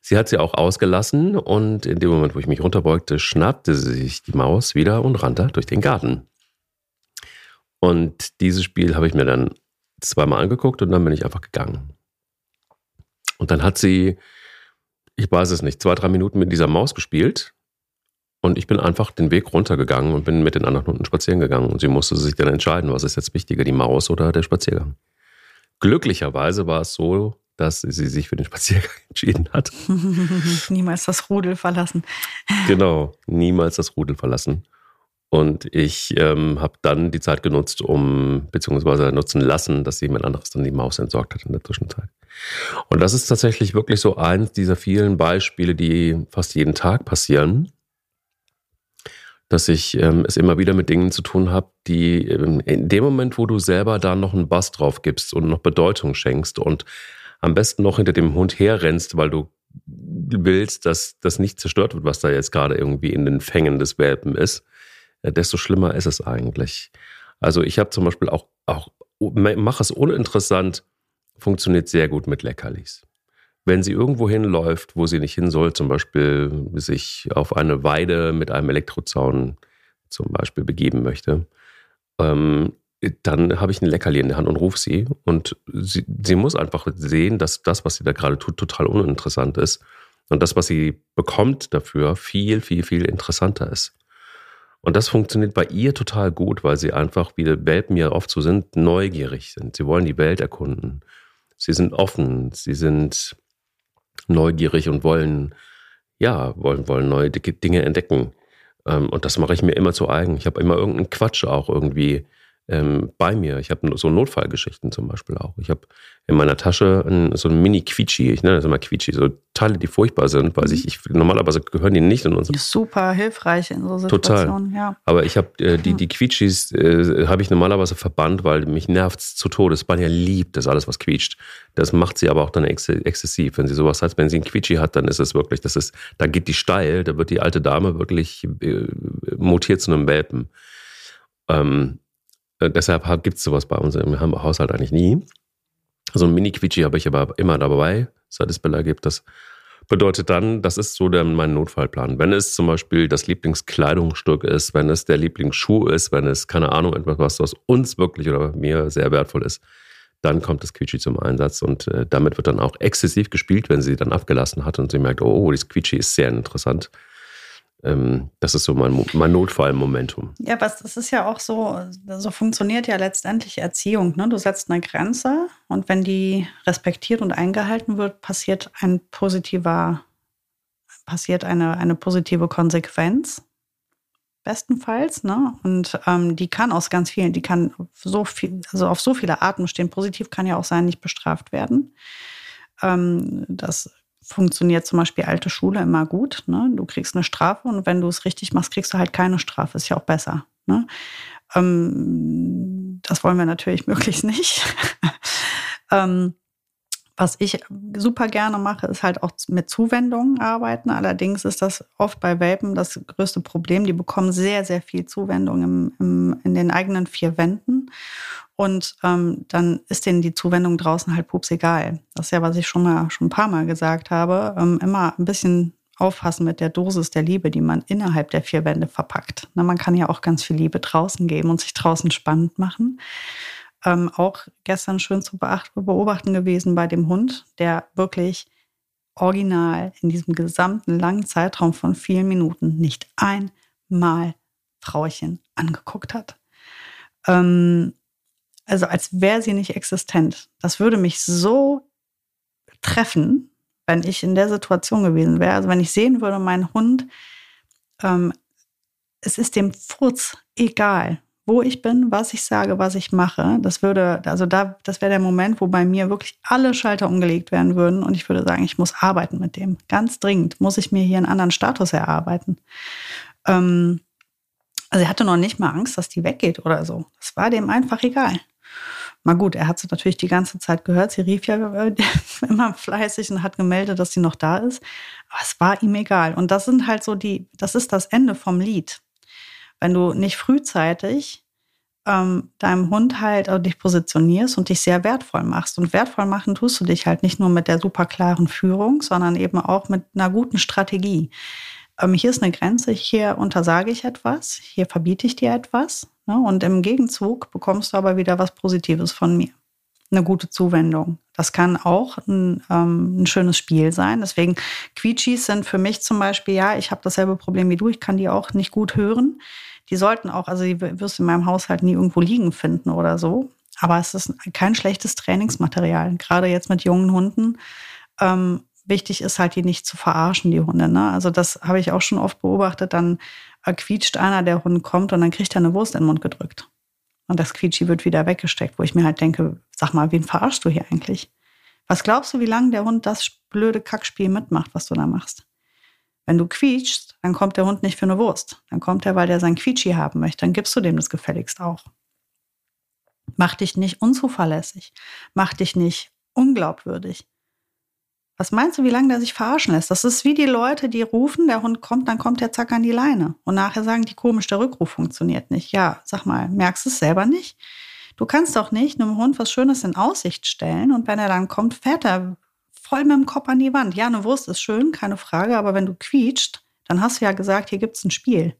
Speaker 1: Sie hat sie auch ausgelassen und in dem Moment, wo ich mich runterbeugte, schnappte sie sich die Maus wieder und rannte durch den Garten. Und dieses Spiel habe ich mir dann zweimal angeguckt und dann bin ich einfach gegangen. Und dann hat sie, ich weiß es nicht, zwei, drei Minuten mit dieser Maus gespielt. Und ich bin einfach den Weg runtergegangen und bin mit den anderen Hunden spazieren gegangen. Und sie musste sich dann entscheiden, was ist jetzt wichtiger, die Maus oder der Spaziergang. Glücklicherweise war es so, dass sie sich für den Spaziergang *laughs* entschieden hat. *laughs*
Speaker 2: niemals das Rudel verlassen.
Speaker 1: Genau, niemals das Rudel verlassen. Und ich ähm, habe dann die Zeit genutzt, um, beziehungsweise nutzen lassen, dass jemand anderes dann die Maus entsorgt hat in der Zwischenzeit. Und das ist tatsächlich wirklich so eins dieser vielen Beispiele, die fast jeden Tag passieren, dass ich ähm, es immer wieder mit Dingen zu tun habe, die ähm, in dem Moment, wo du selber da noch einen Bass drauf gibst und noch Bedeutung schenkst und am besten noch hinter dem Hund herrennst, weil du willst, dass das nicht zerstört wird, was da jetzt gerade irgendwie in den Fängen des Welpen ist, desto schlimmer ist es eigentlich. Also ich habe zum Beispiel auch, auch mach es uninteressant, funktioniert sehr gut mit Leckerlis. Wenn sie irgendwo hinläuft, wo sie nicht hin soll, zum Beispiel sich auf eine Weide mit einem Elektrozaun zum Beispiel begeben möchte, ähm, dann habe ich ein Leckerli in der Hand und rufe sie. Und sie, sie muss einfach sehen, dass das, was sie da gerade tut, total uninteressant ist. Und das, was sie bekommt dafür, viel, viel, viel interessanter ist. Und das funktioniert bei ihr total gut, weil sie einfach, wie Welpen ja oft so sind, neugierig sind. Sie wollen die Welt erkunden. Sie sind offen, sie sind neugierig und wollen, ja, wollen, wollen neue Dinge entdecken. Ähm, und das mache ich mir immer zu eigen. Ich habe immer irgendeinen Quatsch auch irgendwie ähm, bei mir. Ich habe so Notfallgeschichten zum Beispiel auch. Ich habe in meiner Tasche ein, so ein Mini-Quietschi, ich nenne das immer Quietschi, so Teile, die furchtbar sind, weil ich, ich normalerweise gehören die nicht in unser.
Speaker 2: Super hilfreich in so Situationen,
Speaker 1: Total. ja. Aber ich habe äh, die, die Quietschis äh, habe ich normalerweise verbannt, weil mich nervt zu Tode. Spanja liebt das alles, was quietscht. Das macht sie aber auch dann ex exzessiv. Wenn sie sowas hat, wenn sie ein Quietschi hat, dann ist es wirklich, das ist, da geht die steil, da wird die alte Dame wirklich äh, mutiert zu einem Welpen. Ähm, äh, deshalb gibt es sowas bei uns im Haushalt eigentlich nie. So ein Mini-Quietschi habe ich aber immer dabei, seit es Bella gibt. Das bedeutet dann, das ist so der, mein Notfallplan. Wenn es zum Beispiel das Lieblingskleidungsstück ist, wenn es der Lieblingsschuh ist, wenn es, keine Ahnung, etwas, was, was uns wirklich oder mir sehr wertvoll ist, dann kommt das Quietschi zum Einsatz und äh, damit wird dann auch exzessiv gespielt, wenn sie dann abgelassen hat und sie merkt, oh, das Quietschi ist sehr interessant ähm, das ist so mein, mein Notfallmomentum.
Speaker 2: Ja, aber das ist ja auch so, so funktioniert ja letztendlich Erziehung. Ne? Du setzt eine Grenze und wenn die respektiert und eingehalten wird, passiert ein positiver, passiert eine, eine positive Konsequenz. Bestenfalls, ne? Und ähm, die kann aus ganz vielen, die kann so viel, also auf so viele Arten stehen. Positiv kann ja auch sein, nicht bestraft werden. Ähm, das funktioniert zum Beispiel alte Schule immer gut. Ne? Du kriegst eine Strafe und wenn du es richtig machst, kriegst du halt keine Strafe. Ist ja auch besser. Ne? Ähm, das wollen wir natürlich *laughs* möglichst nicht. *laughs* ähm, was ich super gerne mache, ist halt auch mit Zuwendungen arbeiten. Allerdings ist das oft bei Welpen das größte Problem. Die bekommen sehr, sehr viel Zuwendung im, im, in den eigenen vier Wänden. Und ähm, dann ist denen die Zuwendung draußen halt pups egal. Das ist ja, was ich schon mal schon ein paar Mal gesagt habe. Ähm, immer ein bisschen aufpassen mit der Dosis der Liebe, die man innerhalb der vier Wände verpackt. Na, man kann ja auch ganz viel Liebe draußen geben und sich draußen spannend machen. Ähm, auch gestern schön zu beobachten gewesen bei dem Hund, der wirklich original in diesem gesamten langen Zeitraum von vielen Minuten nicht einmal Frauchen angeguckt hat. Ähm, also als wäre sie nicht existent. Das würde mich so treffen, wenn ich in der Situation gewesen wäre. Also wenn ich sehen würde, mein Hund, ähm, es ist dem Furz egal, wo ich bin, was ich sage, was ich mache. Das würde, also da, das wäre der Moment, wo bei mir wirklich alle Schalter umgelegt werden würden und ich würde sagen, ich muss arbeiten mit dem. Ganz dringend muss ich mir hier einen anderen Status erarbeiten. Ähm, also er hatte noch nicht mal Angst, dass die weggeht oder so. Das war dem einfach egal. Mal gut, er hat sie natürlich die ganze Zeit gehört. Sie rief ja *laughs* immer fleißig und hat gemeldet, dass sie noch da ist. Aber es war ihm egal. Und das sind halt so die, das ist das Ende vom Lied. Wenn du nicht frühzeitig ähm, deinem Hund halt äh, dich positionierst und dich sehr wertvoll machst. Und wertvoll machen tust du dich halt nicht nur mit der super klaren Führung, sondern eben auch mit einer guten Strategie. Ähm, hier ist eine Grenze, hier untersage ich etwas, hier verbiete ich dir etwas. Ne? Und im Gegenzug bekommst du aber wieder was Positives von mir. Eine gute Zuwendung. Das kann auch ein, ähm, ein schönes Spiel sein. Deswegen Quietschis sind für mich zum Beispiel, ja, ich habe dasselbe Problem wie du, ich kann die auch nicht gut hören. Die sollten auch, also die wirst du in meinem Haushalt nie irgendwo liegen finden oder so. Aber es ist kein schlechtes Trainingsmaterial. Gerade jetzt mit jungen Hunden. Ähm, wichtig ist halt, die nicht zu verarschen, die Hunde. Ne? Also das habe ich auch schon oft beobachtet. Dann quietscht einer, der Hund kommt und dann kriegt er eine Wurst in den Mund gedrückt. Und das Quietschi wird wieder weggesteckt, wo ich mir halt denke, sag mal, wen verarschst du hier eigentlich? Was glaubst du, wie lange der Hund das blöde Kackspiel mitmacht, was du da machst? Wenn du quietschst, dann kommt der Hund nicht für eine Wurst. Dann kommt er, weil der sein Quietschi haben möchte. Dann gibst du dem das gefälligst auch. Mach dich nicht unzuverlässig. Mach dich nicht unglaubwürdig. Was meinst du, wie lange der sich verarschen lässt? Das ist wie die Leute, die rufen, der Hund kommt, dann kommt der zack an die Leine. Und nachher sagen die komisch, der Rückruf funktioniert nicht. Ja, sag mal, merkst du es selber nicht? Du kannst doch nicht einem Hund was Schönes in Aussicht stellen und wenn er dann kommt, fährt er voll mit dem Kopf an die Wand. Ja, eine Wurst ist schön, keine Frage, aber wenn du quietscht, dann hast du ja gesagt, hier gibt es ein Spiel.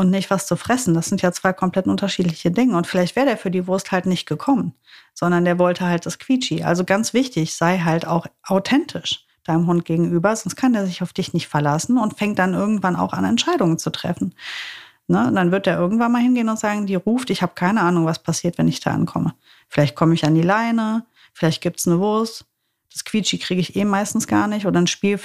Speaker 2: Und nicht was zu fressen. Das sind ja zwei komplett unterschiedliche Dinge. Und vielleicht wäre der für die Wurst halt nicht gekommen, sondern der wollte halt das Quietschi. Also ganz wichtig, sei halt auch authentisch deinem Hund gegenüber, sonst kann der sich auf dich nicht verlassen und fängt dann irgendwann auch an, Entscheidungen zu treffen. Ne? Und dann wird er irgendwann mal hingehen und sagen, die ruft, ich habe keine Ahnung, was passiert, wenn ich da ankomme. Vielleicht komme ich an die Leine, vielleicht gibt es eine Wurst, das Quietschi kriege ich eh meistens gar nicht. Oder ein Spiel,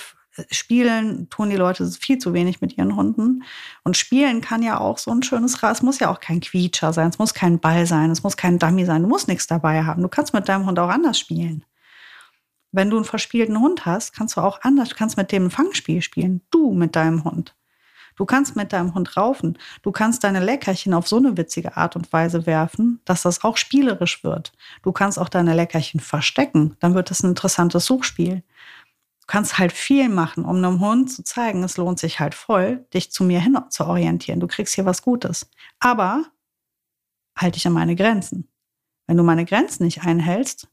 Speaker 2: Spielen tun die Leute viel zu wenig mit ihren Hunden. Und Spielen kann ja auch so ein schönes Rad. Es muss ja auch kein Quietscher sein, es muss kein Ball sein, es muss kein Dummy sein. Du musst nichts dabei haben. Du kannst mit deinem Hund auch anders spielen. Wenn du einen verspielten Hund hast, kannst du auch anders, du kannst mit dem ein Fangspiel spielen. Du mit deinem Hund. Du kannst mit deinem Hund raufen. Du kannst deine Leckerchen auf so eine witzige Art und Weise werfen, dass das auch spielerisch wird. Du kannst auch deine Leckerchen verstecken. Dann wird das ein interessantes Suchspiel. Du kannst halt viel machen, um einem Hund zu zeigen, es lohnt sich halt voll, dich zu mir hin zu orientieren. Du kriegst hier was Gutes. Aber halte dich an meine Grenzen. Wenn du meine Grenzen nicht einhältst,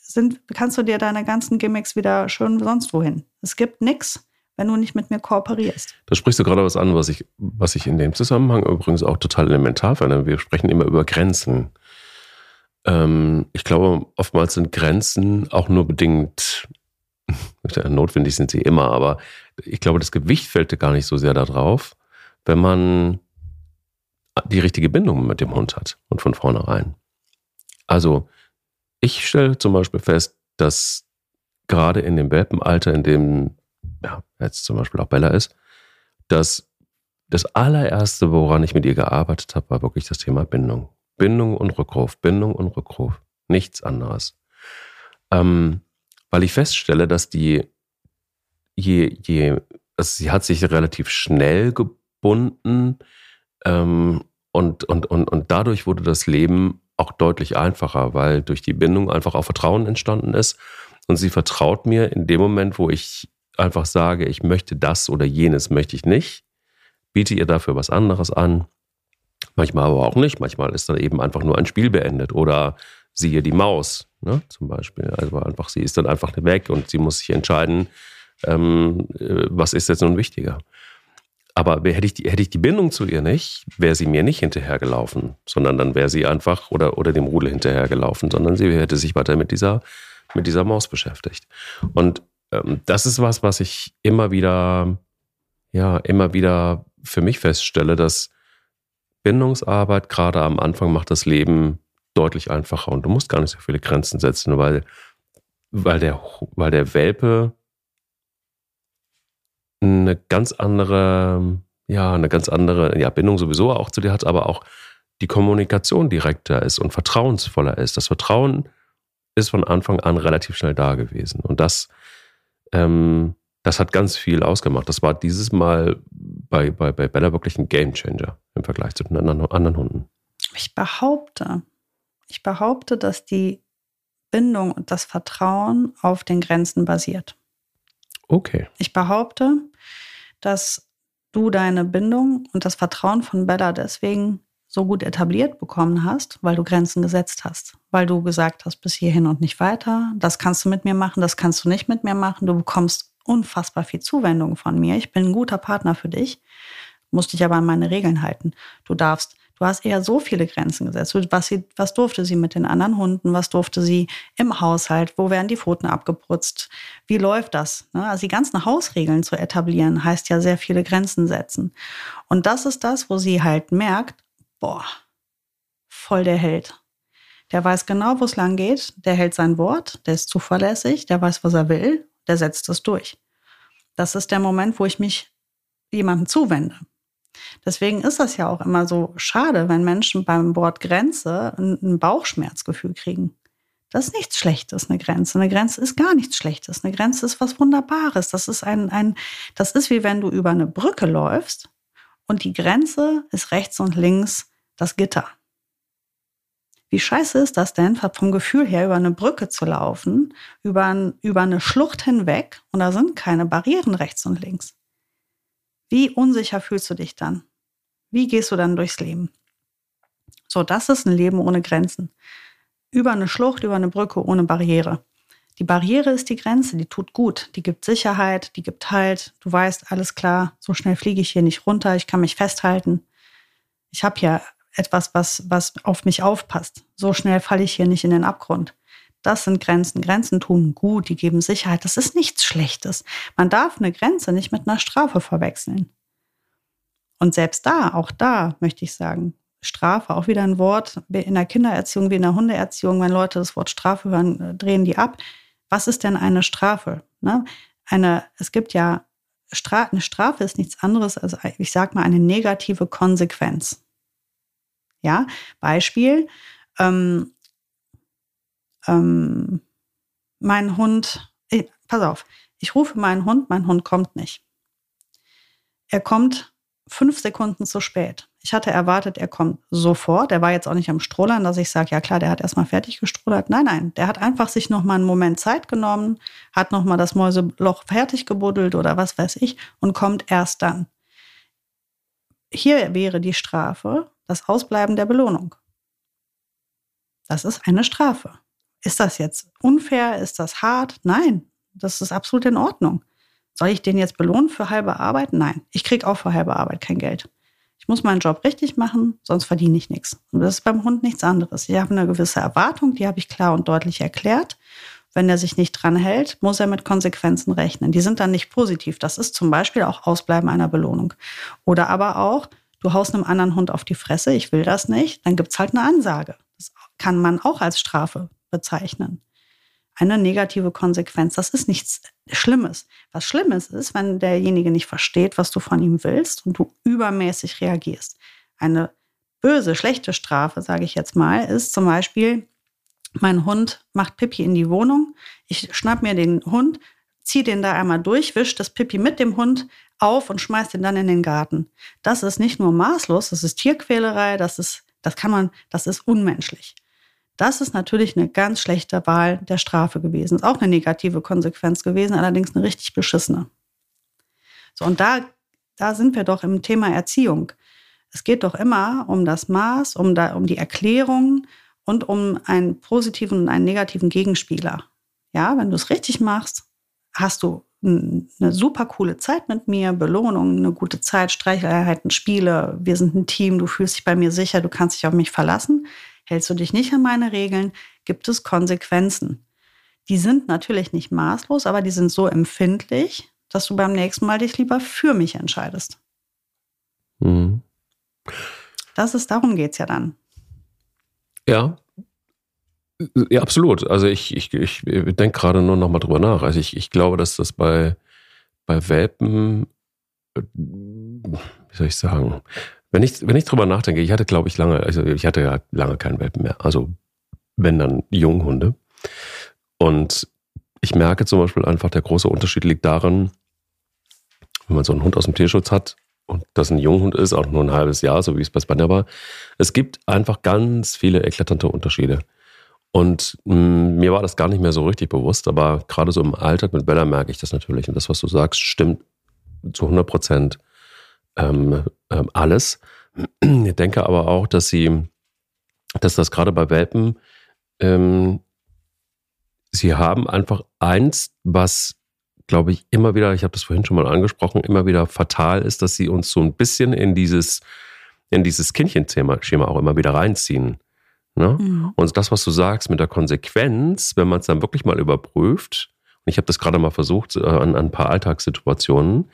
Speaker 2: sind, kannst du dir deine ganzen Gimmicks wieder schön sonst wohin. Es gibt nichts, wenn du nicht mit mir kooperierst.
Speaker 1: Da sprichst du gerade was an, was ich, was ich in dem Zusammenhang übrigens auch total elementar finde. Wir sprechen immer über Grenzen. Ähm, ich glaube, oftmals sind Grenzen auch nur bedingt, *laughs* notwendig sind sie immer, aber ich glaube, das Gewicht fällt gar nicht so sehr darauf, wenn man die richtige Bindung mit dem Hund hat und von vornherein. Also, ich stelle zum Beispiel fest, dass gerade in dem Welpenalter, in dem ja, jetzt zum Beispiel auch Bella ist, dass das allererste, woran ich mit ihr gearbeitet habe, war wirklich das Thema Bindung. Bindung und Rückruf, Bindung und Rückruf. Nichts anderes. Ähm, weil ich feststelle, dass die, je, je, also sie hat sich relativ schnell gebunden ähm, und, und, und, und dadurch wurde das Leben auch deutlich einfacher, weil durch die Bindung einfach auch Vertrauen entstanden ist. Und sie vertraut mir in dem Moment, wo ich einfach sage, ich möchte das oder jenes möchte ich nicht, biete ihr dafür was anderes an. Manchmal aber auch nicht. Manchmal ist dann eben einfach nur ein Spiel beendet oder siehe die Maus, ne, zum Beispiel. Also einfach, sie ist dann einfach weg und sie muss sich entscheiden, ähm, äh, was ist jetzt nun wichtiger. Aber hätte ich, die, hätte ich die Bindung zu ihr nicht, wäre sie mir nicht hinterhergelaufen, sondern dann wäre sie einfach oder, oder dem Rudel hinterhergelaufen, sondern sie hätte sich weiter mit dieser, mit dieser Maus beschäftigt. Und ähm, das ist was, was ich immer wieder, ja, immer wieder für mich feststelle, dass Bindungsarbeit gerade am Anfang macht das Leben deutlich einfacher und du musst gar nicht so viele Grenzen setzen, weil, weil, der, weil der Welpe eine ganz andere, ja, eine ganz andere ja, Bindung sowieso auch zu dir hat, aber auch die Kommunikation direkter ist und vertrauensvoller ist. Das Vertrauen ist von Anfang an relativ schnell da gewesen. Und das ähm, das hat ganz viel ausgemacht. Das war dieses Mal bei, bei, bei Bella wirklich ein Gamechanger im Vergleich zu den anderen, anderen Hunden.
Speaker 2: Ich behaupte, Ich behaupte, dass die Bindung und das Vertrauen auf den Grenzen basiert.
Speaker 1: Okay.
Speaker 2: Ich behaupte, dass du deine Bindung und das Vertrauen von Bella deswegen so gut etabliert bekommen hast, weil du Grenzen gesetzt hast, weil du gesagt hast, bis hierhin und nicht weiter, das kannst du mit mir machen, das kannst du nicht mit mir machen, du bekommst unfassbar viel Zuwendung von mir, ich bin ein guter Partner für dich, musst dich aber an meine Regeln halten. Du darfst Du hast eher so viele Grenzen gesetzt. Was, sie, was durfte sie mit den anderen Hunden? Was durfte sie im Haushalt? Wo werden die Pfoten abgeputzt? Wie läuft das? Ne? Also die ganzen Hausregeln zu etablieren, heißt ja sehr viele Grenzen setzen. Und das ist das, wo sie halt merkt, boah, voll der Held. Der weiß genau, wo es lang geht. Der hält sein Wort. Der ist zuverlässig. Der weiß, was er will. Der setzt es durch. Das ist der Moment, wo ich mich jemandem zuwende. Deswegen ist das ja auch immer so schade, wenn Menschen beim Wort Grenze ein Bauchschmerzgefühl kriegen. Das ist nichts Schlechtes, eine Grenze. Eine Grenze ist gar nichts Schlechtes. Eine Grenze ist was Wunderbares. Das ist ein, ein, das ist wie wenn du über eine Brücke läufst und die Grenze ist rechts und links das Gitter. Wie scheiße ist das denn, vom Gefühl her über eine Brücke zu laufen, über, ein, über eine Schlucht hinweg und da sind keine Barrieren rechts und links? Wie unsicher fühlst du dich dann? Wie gehst du dann durchs Leben? So, das ist ein Leben ohne Grenzen. Über eine Schlucht, über eine Brücke ohne Barriere. Die Barriere ist die Grenze, die tut gut, die gibt Sicherheit, die gibt Halt. Du weißt, alles klar, so schnell fliege ich hier nicht runter, ich kann mich festhalten. Ich habe hier etwas, was, was auf mich aufpasst. So schnell falle ich hier nicht in den Abgrund. Das sind Grenzen. Grenzen tun gut, die geben Sicherheit. Das ist nichts Schlechtes. Man darf eine Grenze nicht mit einer Strafe verwechseln. Und selbst da, auch da möchte ich sagen, Strafe, auch wieder ein Wort in der Kindererziehung wie in der Hundeerziehung, wenn Leute das Wort Strafe hören, äh, drehen die ab. Was ist denn eine Strafe? Ne? Eine, es gibt ja, Stra eine Strafe ist nichts anderes als, ich sag mal, eine negative Konsequenz. Ja, Beispiel, ähm, ähm, mein Hund, ich, pass auf, ich rufe meinen Hund, mein Hund kommt nicht. Er kommt fünf Sekunden zu spät. Ich hatte erwartet, er kommt sofort. Er war jetzt auch nicht am Strollern, dass ich sage, ja klar, der hat erstmal fertig gestrollert. Nein, nein, der hat einfach sich noch mal einen Moment Zeit genommen, hat noch mal das Mäuseloch fertig gebuddelt oder was weiß ich und kommt erst dann. Hier wäre die Strafe das Ausbleiben der Belohnung. Das ist eine Strafe. Ist das jetzt unfair? Ist das hart? Nein, das ist absolut in Ordnung. Soll ich den jetzt belohnen für halbe Arbeit? Nein, ich kriege auch für halbe Arbeit kein Geld. Ich muss meinen Job richtig machen, sonst verdiene ich nichts. Und das ist beim Hund nichts anderes. Ich habe eine gewisse Erwartung, die habe ich klar und deutlich erklärt. Wenn er sich nicht dran hält, muss er mit Konsequenzen rechnen. Die sind dann nicht positiv. Das ist zum Beispiel auch Ausbleiben einer Belohnung. Oder aber auch, du haust einem anderen Hund auf die Fresse, ich will das nicht, dann gibt es halt eine Ansage. Das kann man auch als Strafe bezeichnen. Eine negative Konsequenz. Das ist nichts Schlimmes. Was Schlimmes ist, wenn derjenige nicht versteht, was du von ihm willst und du übermäßig reagierst. Eine böse, schlechte Strafe, sage ich jetzt mal, ist zum Beispiel, mein Hund macht Pipi in die Wohnung. Ich schnapp mir den Hund, ziehe den da einmal durch, wisch das Pipi mit dem Hund auf und schmeiß den dann in den Garten. Das ist nicht nur maßlos, das ist Tierquälerei, das ist, das kann man, das ist unmenschlich. Das ist natürlich eine ganz schlechte Wahl der Strafe gewesen. Ist auch eine negative Konsequenz gewesen, allerdings eine richtig beschissene. So, und da, da sind wir doch im Thema Erziehung. Es geht doch immer um das Maß, um, da, um die Erklärung und um einen positiven und einen negativen Gegenspieler. Ja, wenn du es richtig machst, hast du eine super coole Zeit mit mir, Belohnung, eine gute Zeit, Streicheleinheiten, Spiele, wir sind ein Team, du fühlst dich bei mir sicher, du kannst dich auf mich verlassen. Hältst du dich nicht an meine Regeln, gibt es Konsequenzen. Die sind natürlich nicht maßlos, aber die sind so empfindlich, dass du beim nächsten Mal dich lieber für mich entscheidest. Mhm. Das ist, darum geht es ja dann.
Speaker 1: Ja. Ja, absolut. Also ich, ich, ich denke gerade nur noch mal drüber nach. Also ich, ich glaube, dass das bei, bei Welpen, äh, wie soll ich sagen, wenn ich, wenn ich drüber nachdenke, ich hatte, glaube ich, lange, also ich hatte ja lange keinen Welpen mehr. Also wenn dann Junghunde. Und ich merke zum Beispiel einfach, der große Unterschied liegt daran, wenn man so einen Hund aus dem Tierschutz hat und das ein Junghund ist, auch nur ein halbes Jahr, so wie es bei Spanier war. Es gibt einfach ganz viele eklatante Unterschiede. Und mh, mm, mir war das gar nicht mehr so richtig bewusst, aber gerade so im Alltag mit Bella merke ich das natürlich. Und das, was du sagst, stimmt zu 100 Prozent ähm, ähm, alles. Ich denke aber auch, dass sie, dass das gerade bei Welpen, ähm, sie haben einfach eins, was glaube ich, immer wieder, ich habe das vorhin schon mal angesprochen, immer wieder fatal ist, dass sie uns so ein bisschen in dieses, in dieses Kindchenschema auch immer wieder reinziehen. Ne? Mhm. Und das, was du sagst mit der Konsequenz, wenn man es dann wirklich mal überprüft, und ich habe das gerade mal versucht äh, an, an ein paar Alltagssituationen,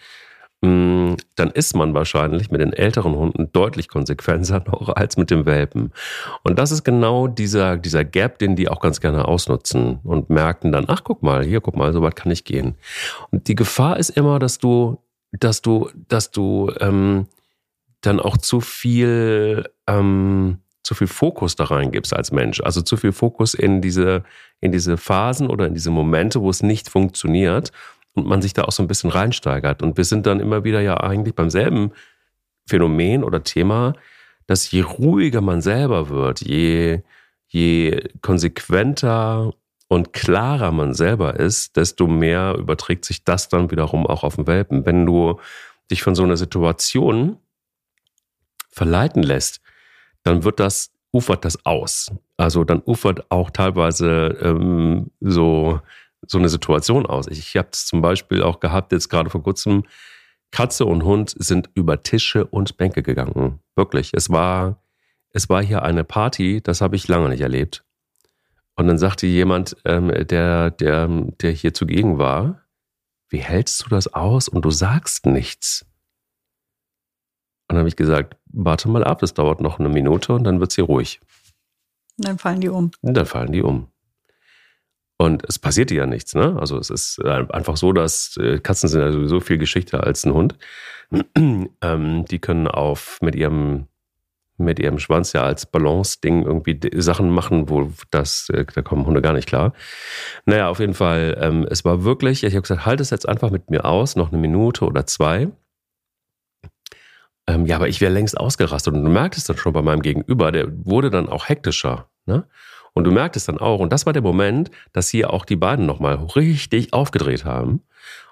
Speaker 1: dann ist man wahrscheinlich mit den älteren Hunden deutlich konsequenter *laughs* noch als mit dem Welpen. Und das ist genau dieser, dieser Gap, den die auch ganz gerne ausnutzen und merken dann, ach guck mal, hier, guck mal, so weit kann ich gehen. Und die Gefahr ist immer, dass du, dass du, dass du ähm, dann auch zu viel, ähm, zu viel Fokus da reingibst als Mensch. Also zu viel Fokus in diese, in diese Phasen oder in diese Momente, wo es nicht funktioniert und man sich da auch so ein bisschen reinsteigert. Und wir sind dann immer wieder ja eigentlich beim selben Phänomen oder Thema, dass je ruhiger man selber wird, je, je konsequenter und klarer man selber ist, desto mehr überträgt sich das dann wiederum auch auf den Welpen. Wenn du dich von so einer Situation verleiten lässt, dann wird das, ufert das aus. Also dann ufert auch teilweise ähm, so so eine Situation aus. Ich habe es zum Beispiel auch gehabt, jetzt gerade vor kurzem, Katze und Hund sind über Tische und Bänke gegangen. Wirklich. Es war, es war hier eine Party, das habe ich lange nicht erlebt. Und dann sagte jemand, ähm, der, der, der hier zugegen war, wie hältst du das aus und du sagst nichts? Und dann habe ich gesagt, warte mal ab, es dauert noch eine Minute und dann wird sie ruhig.
Speaker 2: Und dann fallen die um.
Speaker 1: Und dann fallen die um. Und es passierte ja nichts, ne? Also es ist äh, einfach so, dass äh, Katzen sind ja sowieso viel Geschichte als ein Hund. *clears throat* ähm, die können auf mit ihrem mit ihrem Schwanz ja als Balance-Ding irgendwie Sachen machen, wo das, äh, da kommen Hunde gar nicht klar. Naja, auf jeden Fall, ähm, es war wirklich, ich habe gesagt, halt es jetzt einfach mit mir aus, noch eine Minute oder zwei. Ähm, ja, aber ich wäre längst ausgerastet und du merkst es dann schon bei meinem Gegenüber, der wurde dann auch hektischer. Ne? Und du merktest dann auch, und das war der Moment, dass hier auch die beiden nochmal richtig aufgedreht haben.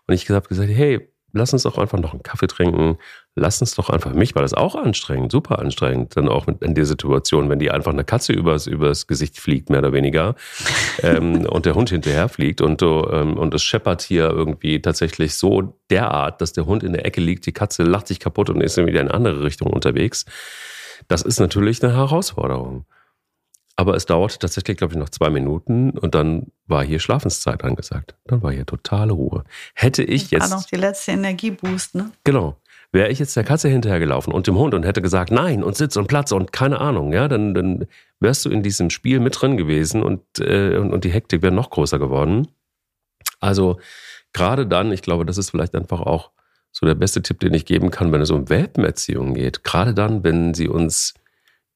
Speaker 1: Und ich habe gesagt, hey, lass uns doch einfach noch einen Kaffee trinken. Lass uns doch einfach, mich war das auch anstrengend, super anstrengend, dann auch in der Situation, wenn die einfach eine Katze übers, übers Gesicht fliegt, mehr oder weniger, *laughs* ähm, und der Hund hinterher fliegt und, ähm, und es scheppert hier irgendwie tatsächlich so derart, dass der Hund in der Ecke liegt, die Katze lacht sich kaputt und ist dann wieder in eine andere Richtung unterwegs. Das ist natürlich eine Herausforderung. Aber es dauerte tatsächlich, glaube ich, noch zwei Minuten und dann war hier Schlafenszeit angesagt. Dann war hier totale Ruhe. Hätte ich jetzt.
Speaker 2: War noch die letzte Energieboost, ne?
Speaker 1: Genau. Wäre ich jetzt der Katze hinterhergelaufen und dem Hund und hätte gesagt, nein, und Sitz und Platz und keine Ahnung, ja, dann, dann wärst du in diesem Spiel mit drin gewesen und, äh, und, und die Hektik wäre noch größer geworden. Also gerade dann, ich glaube, das ist vielleicht einfach auch so der beste Tipp, den ich geben kann, wenn es um Welpenerziehung geht. Gerade dann, wenn sie uns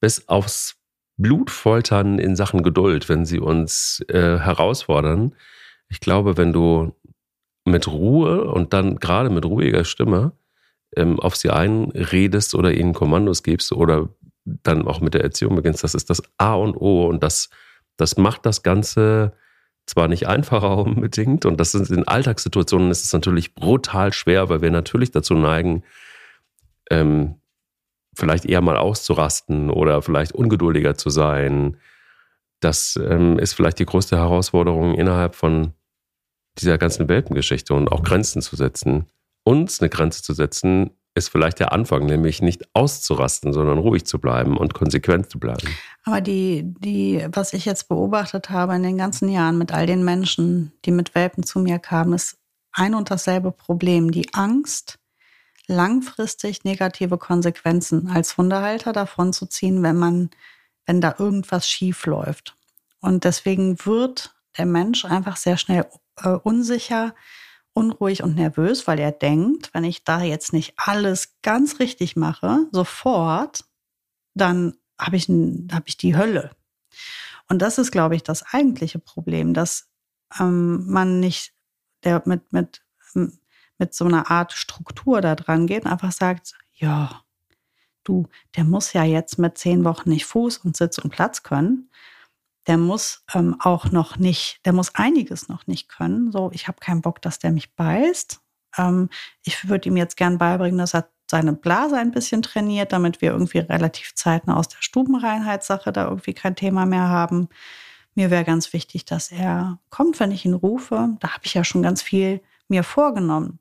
Speaker 1: bis aufs Blutfoltern in Sachen Geduld, wenn sie uns äh, herausfordern. Ich glaube, wenn du mit Ruhe und dann gerade mit ruhiger Stimme ähm, auf sie einredest oder ihnen Kommandos gibst oder dann auch mit der Erziehung beginnst, das ist das A und O und das, das macht das Ganze zwar nicht einfacher *laughs* unbedingt und das sind in Alltagssituationen ist es natürlich brutal schwer, weil wir natürlich dazu neigen, ähm, vielleicht eher mal auszurasten oder vielleicht ungeduldiger zu sein. Das ähm, ist vielleicht die größte Herausforderung innerhalb von dieser ganzen Welpengeschichte und auch Grenzen zu setzen. Uns eine Grenze zu setzen, ist vielleicht der Anfang, nämlich nicht auszurasten, sondern ruhig zu bleiben und konsequent zu bleiben.
Speaker 2: Aber die, die, was ich jetzt beobachtet habe in den ganzen Jahren mit all den Menschen, die mit Welpen zu mir kamen, ist ein und dasselbe Problem. Die Angst, langfristig negative Konsequenzen als Hundehalter davon zu ziehen, wenn man, wenn da irgendwas schief läuft. Und deswegen wird der Mensch einfach sehr schnell äh, unsicher, unruhig und nervös, weil er denkt, wenn ich da jetzt nicht alles ganz richtig mache, sofort, dann habe ich, hab ich die Hölle. Und das ist, glaube ich, das eigentliche Problem, dass ähm, man nicht der mit, mit mit so einer Art Struktur da dran geht und einfach sagt, ja, du, der muss ja jetzt mit zehn Wochen nicht Fuß und Sitz und Platz können. Der muss ähm, auch noch nicht, der muss einiges noch nicht können. So, ich habe keinen Bock, dass der mich beißt. Ähm, ich würde ihm jetzt gern beibringen, dass er seine Blase ein bisschen trainiert, damit wir irgendwie relativ zeitnah aus der Stubenreinheitssache da irgendwie kein Thema mehr haben. Mir wäre ganz wichtig, dass er kommt, wenn ich ihn rufe. Da habe ich ja schon ganz viel mir vorgenommen.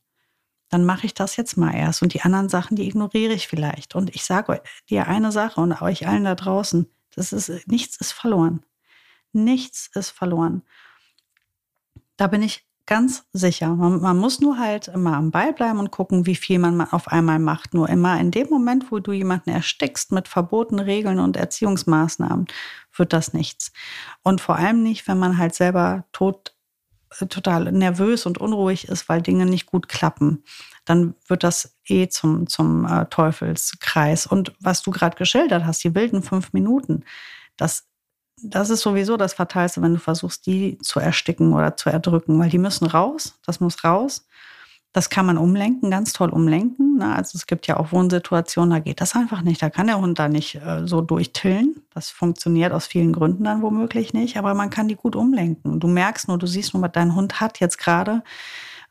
Speaker 2: Dann mache ich das jetzt mal erst. Und die anderen Sachen, die ignoriere ich vielleicht. Und ich sage dir eine Sache und euch allen da draußen, das ist, nichts ist verloren. Nichts ist verloren. Da bin ich ganz sicher. Man, man, muss nur halt immer am Ball bleiben und gucken, wie viel man auf einmal macht. Nur immer in dem Moment, wo du jemanden erstickst mit verbotenen Regeln und Erziehungsmaßnahmen, wird das nichts. Und vor allem nicht, wenn man halt selber tot, total nervös und unruhig ist, weil Dinge nicht gut klappen. Dann wird das eh zum, zum äh, Teufelskreis. Und was du gerade geschildert hast, die wilden fünf Minuten, das das ist sowieso das Fatalste, wenn du versuchst, die zu ersticken oder zu erdrücken, weil die müssen raus, das muss raus. Das kann man umlenken, ganz toll umlenken. Ne? Also es gibt ja auch Wohnsituationen, da geht das einfach nicht. Da kann der Hund da nicht äh, so durchtillen. Das funktioniert aus vielen Gründen dann womöglich nicht, aber man kann die gut umlenken. Du merkst nur, du siehst nur, dein Hund hat jetzt gerade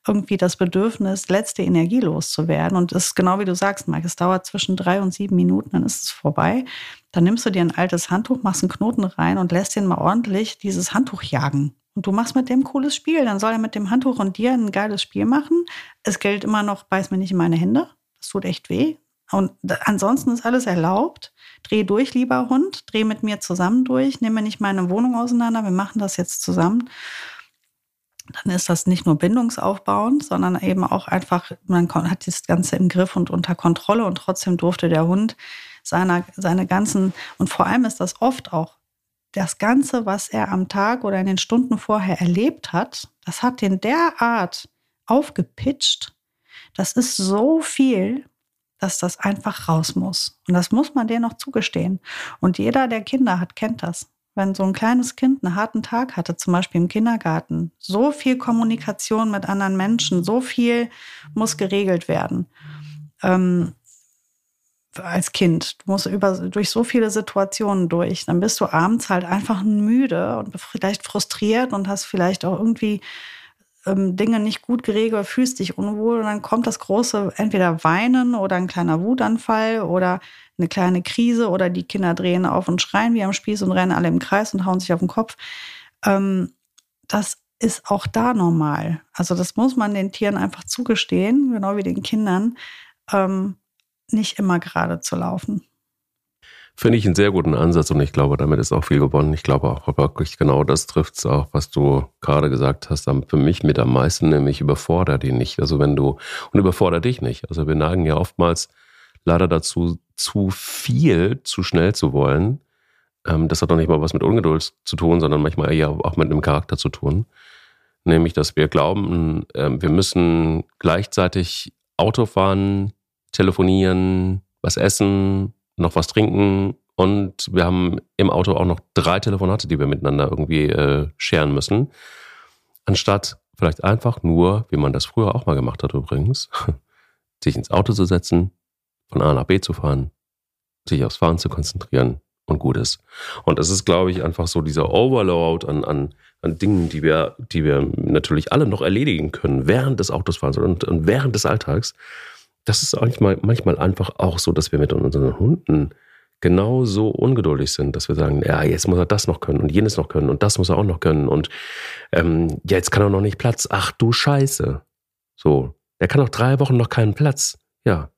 Speaker 2: irgendwie das Bedürfnis, letzte Energie loszuwerden. Und es ist genau wie du sagst, Mike, es dauert zwischen drei und sieben Minuten, dann ist es vorbei. Dann nimmst du dir ein altes Handtuch, machst einen Knoten rein und lässt ihn mal ordentlich dieses Handtuch jagen. Und du machst mit dem cooles Spiel. Dann soll er mit dem Handtuch und dir ein geiles Spiel machen. Es gilt immer noch, beiß mir nicht in meine Hände. Das tut echt weh. Und ansonsten ist alles erlaubt. Dreh durch, lieber Hund. Dreh mit mir zusammen durch. Nimm mir nicht meine Wohnung auseinander. Wir machen das jetzt zusammen dann ist das nicht nur bindungsaufbauend, sondern eben auch einfach, man hat das Ganze im Griff und unter Kontrolle und trotzdem durfte der Hund seiner, seine ganzen, und vor allem ist das oft auch das Ganze, was er am Tag oder in den Stunden vorher erlebt hat, das hat den derart aufgepitcht. Das ist so viel, dass das einfach raus muss. Und das muss man dir noch zugestehen. Und jeder, der Kinder hat, kennt das wenn so ein kleines Kind einen harten Tag hatte, zum Beispiel im Kindergarten, so viel Kommunikation mit anderen Menschen, so viel muss geregelt werden. Ähm, als Kind. Du musst über, durch so viele Situationen durch. Dann bist du abends halt einfach müde und vielleicht frustriert und hast vielleicht auch irgendwie ähm, Dinge nicht gut geregelt, fühlst dich unwohl und dann kommt das große entweder Weinen oder ein kleiner Wutanfall oder eine kleine Krise oder die Kinder drehen auf und schreien wie am Spieß und rennen alle im Kreis und hauen sich auf den Kopf. Ähm, das ist auch da normal. Also das muss man den Tieren einfach zugestehen, genau wie den Kindern, ähm, nicht immer gerade zu laufen.
Speaker 1: Finde ich einen sehr guten Ansatz und ich glaube, damit ist auch viel gewonnen. Ich glaube auch wirklich genau das trifft es auch, was du gerade gesagt hast. Für mich mit am meisten, nämlich überfordert ihn nicht. Also wenn du, und überfordert dich nicht. Also wir neigen ja oftmals leider dazu, zu viel, zu schnell zu wollen. Ähm, das hat doch nicht mal was mit Ungeduld zu tun, sondern manchmal eher auch mit einem Charakter zu tun. Nämlich, dass wir glauben, ähm, wir müssen gleichzeitig Auto fahren, telefonieren, was essen, noch was trinken und wir haben im Auto auch noch drei Telefonate, die wir miteinander irgendwie äh, scheren müssen. Anstatt vielleicht einfach nur, wie man das früher auch mal gemacht hat übrigens, *laughs* sich ins Auto zu setzen, von A nach B zu fahren, sich aufs Fahren zu konzentrieren und gut ist. Und es ist, glaube ich, einfach so dieser Overload an, an, an Dingen, die wir, die wir natürlich alle noch erledigen können während des Autosfahrens und, und während des Alltags. Das ist manchmal, manchmal einfach auch so, dass wir mit unseren Hunden genauso ungeduldig sind, dass wir sagen, ja, jetzt muss er das noch können und jenes noch können und das muss er auch noch können und ähm, ja, jetzt kann er noch nicht Platz. Ach du Scheiße. So, er kann noch drei Wochen noch keinen Platz. Ja,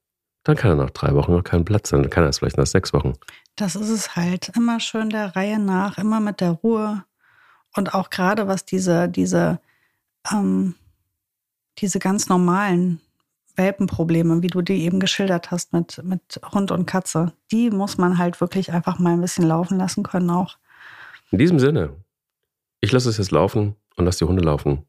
Speaker 1: dann kann er nach drei Wochen noch keinen Platz sein. Dann kann er es vielleicht nach sechs Wochen.
Speaker 2: Das ist es halt. Immer schön der Reihe nach, immer mit der Ruhe. Und auch gerade was diese, diese, ähm, diese ganz normalen Welpenprobleme, wie du die eben geschildert hast mit, mit Hund und Katze, die muss man halt wirklich einfach mal ein bisschen laufen lassen können auch.
Speaker 1: In diesem Sinne, ich lasse es jetzt laufen und lasse die Hunde laufen.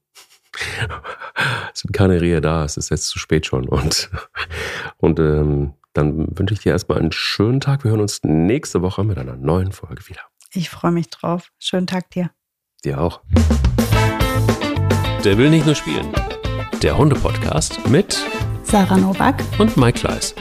Speaker 1: *laughs* es sind keine Rehe da, es ist jetzt zu spät schon. Und, *laughs* und ähm, dann wünsche ich dir erstmal einen schönen Tag. Wir hören uns nächste Woche mit einer neuen Folge wieder.
Speaker 2: Ich freue mich drauf. Schönen Tag dir.
Speaker 1: Dir auch.
Speaker 3: Der will nicht nur spielen. Der Hunde-Podcast mit
Speaker 2: Sarah Nowak
Speaker 3: und Mike Kleiss.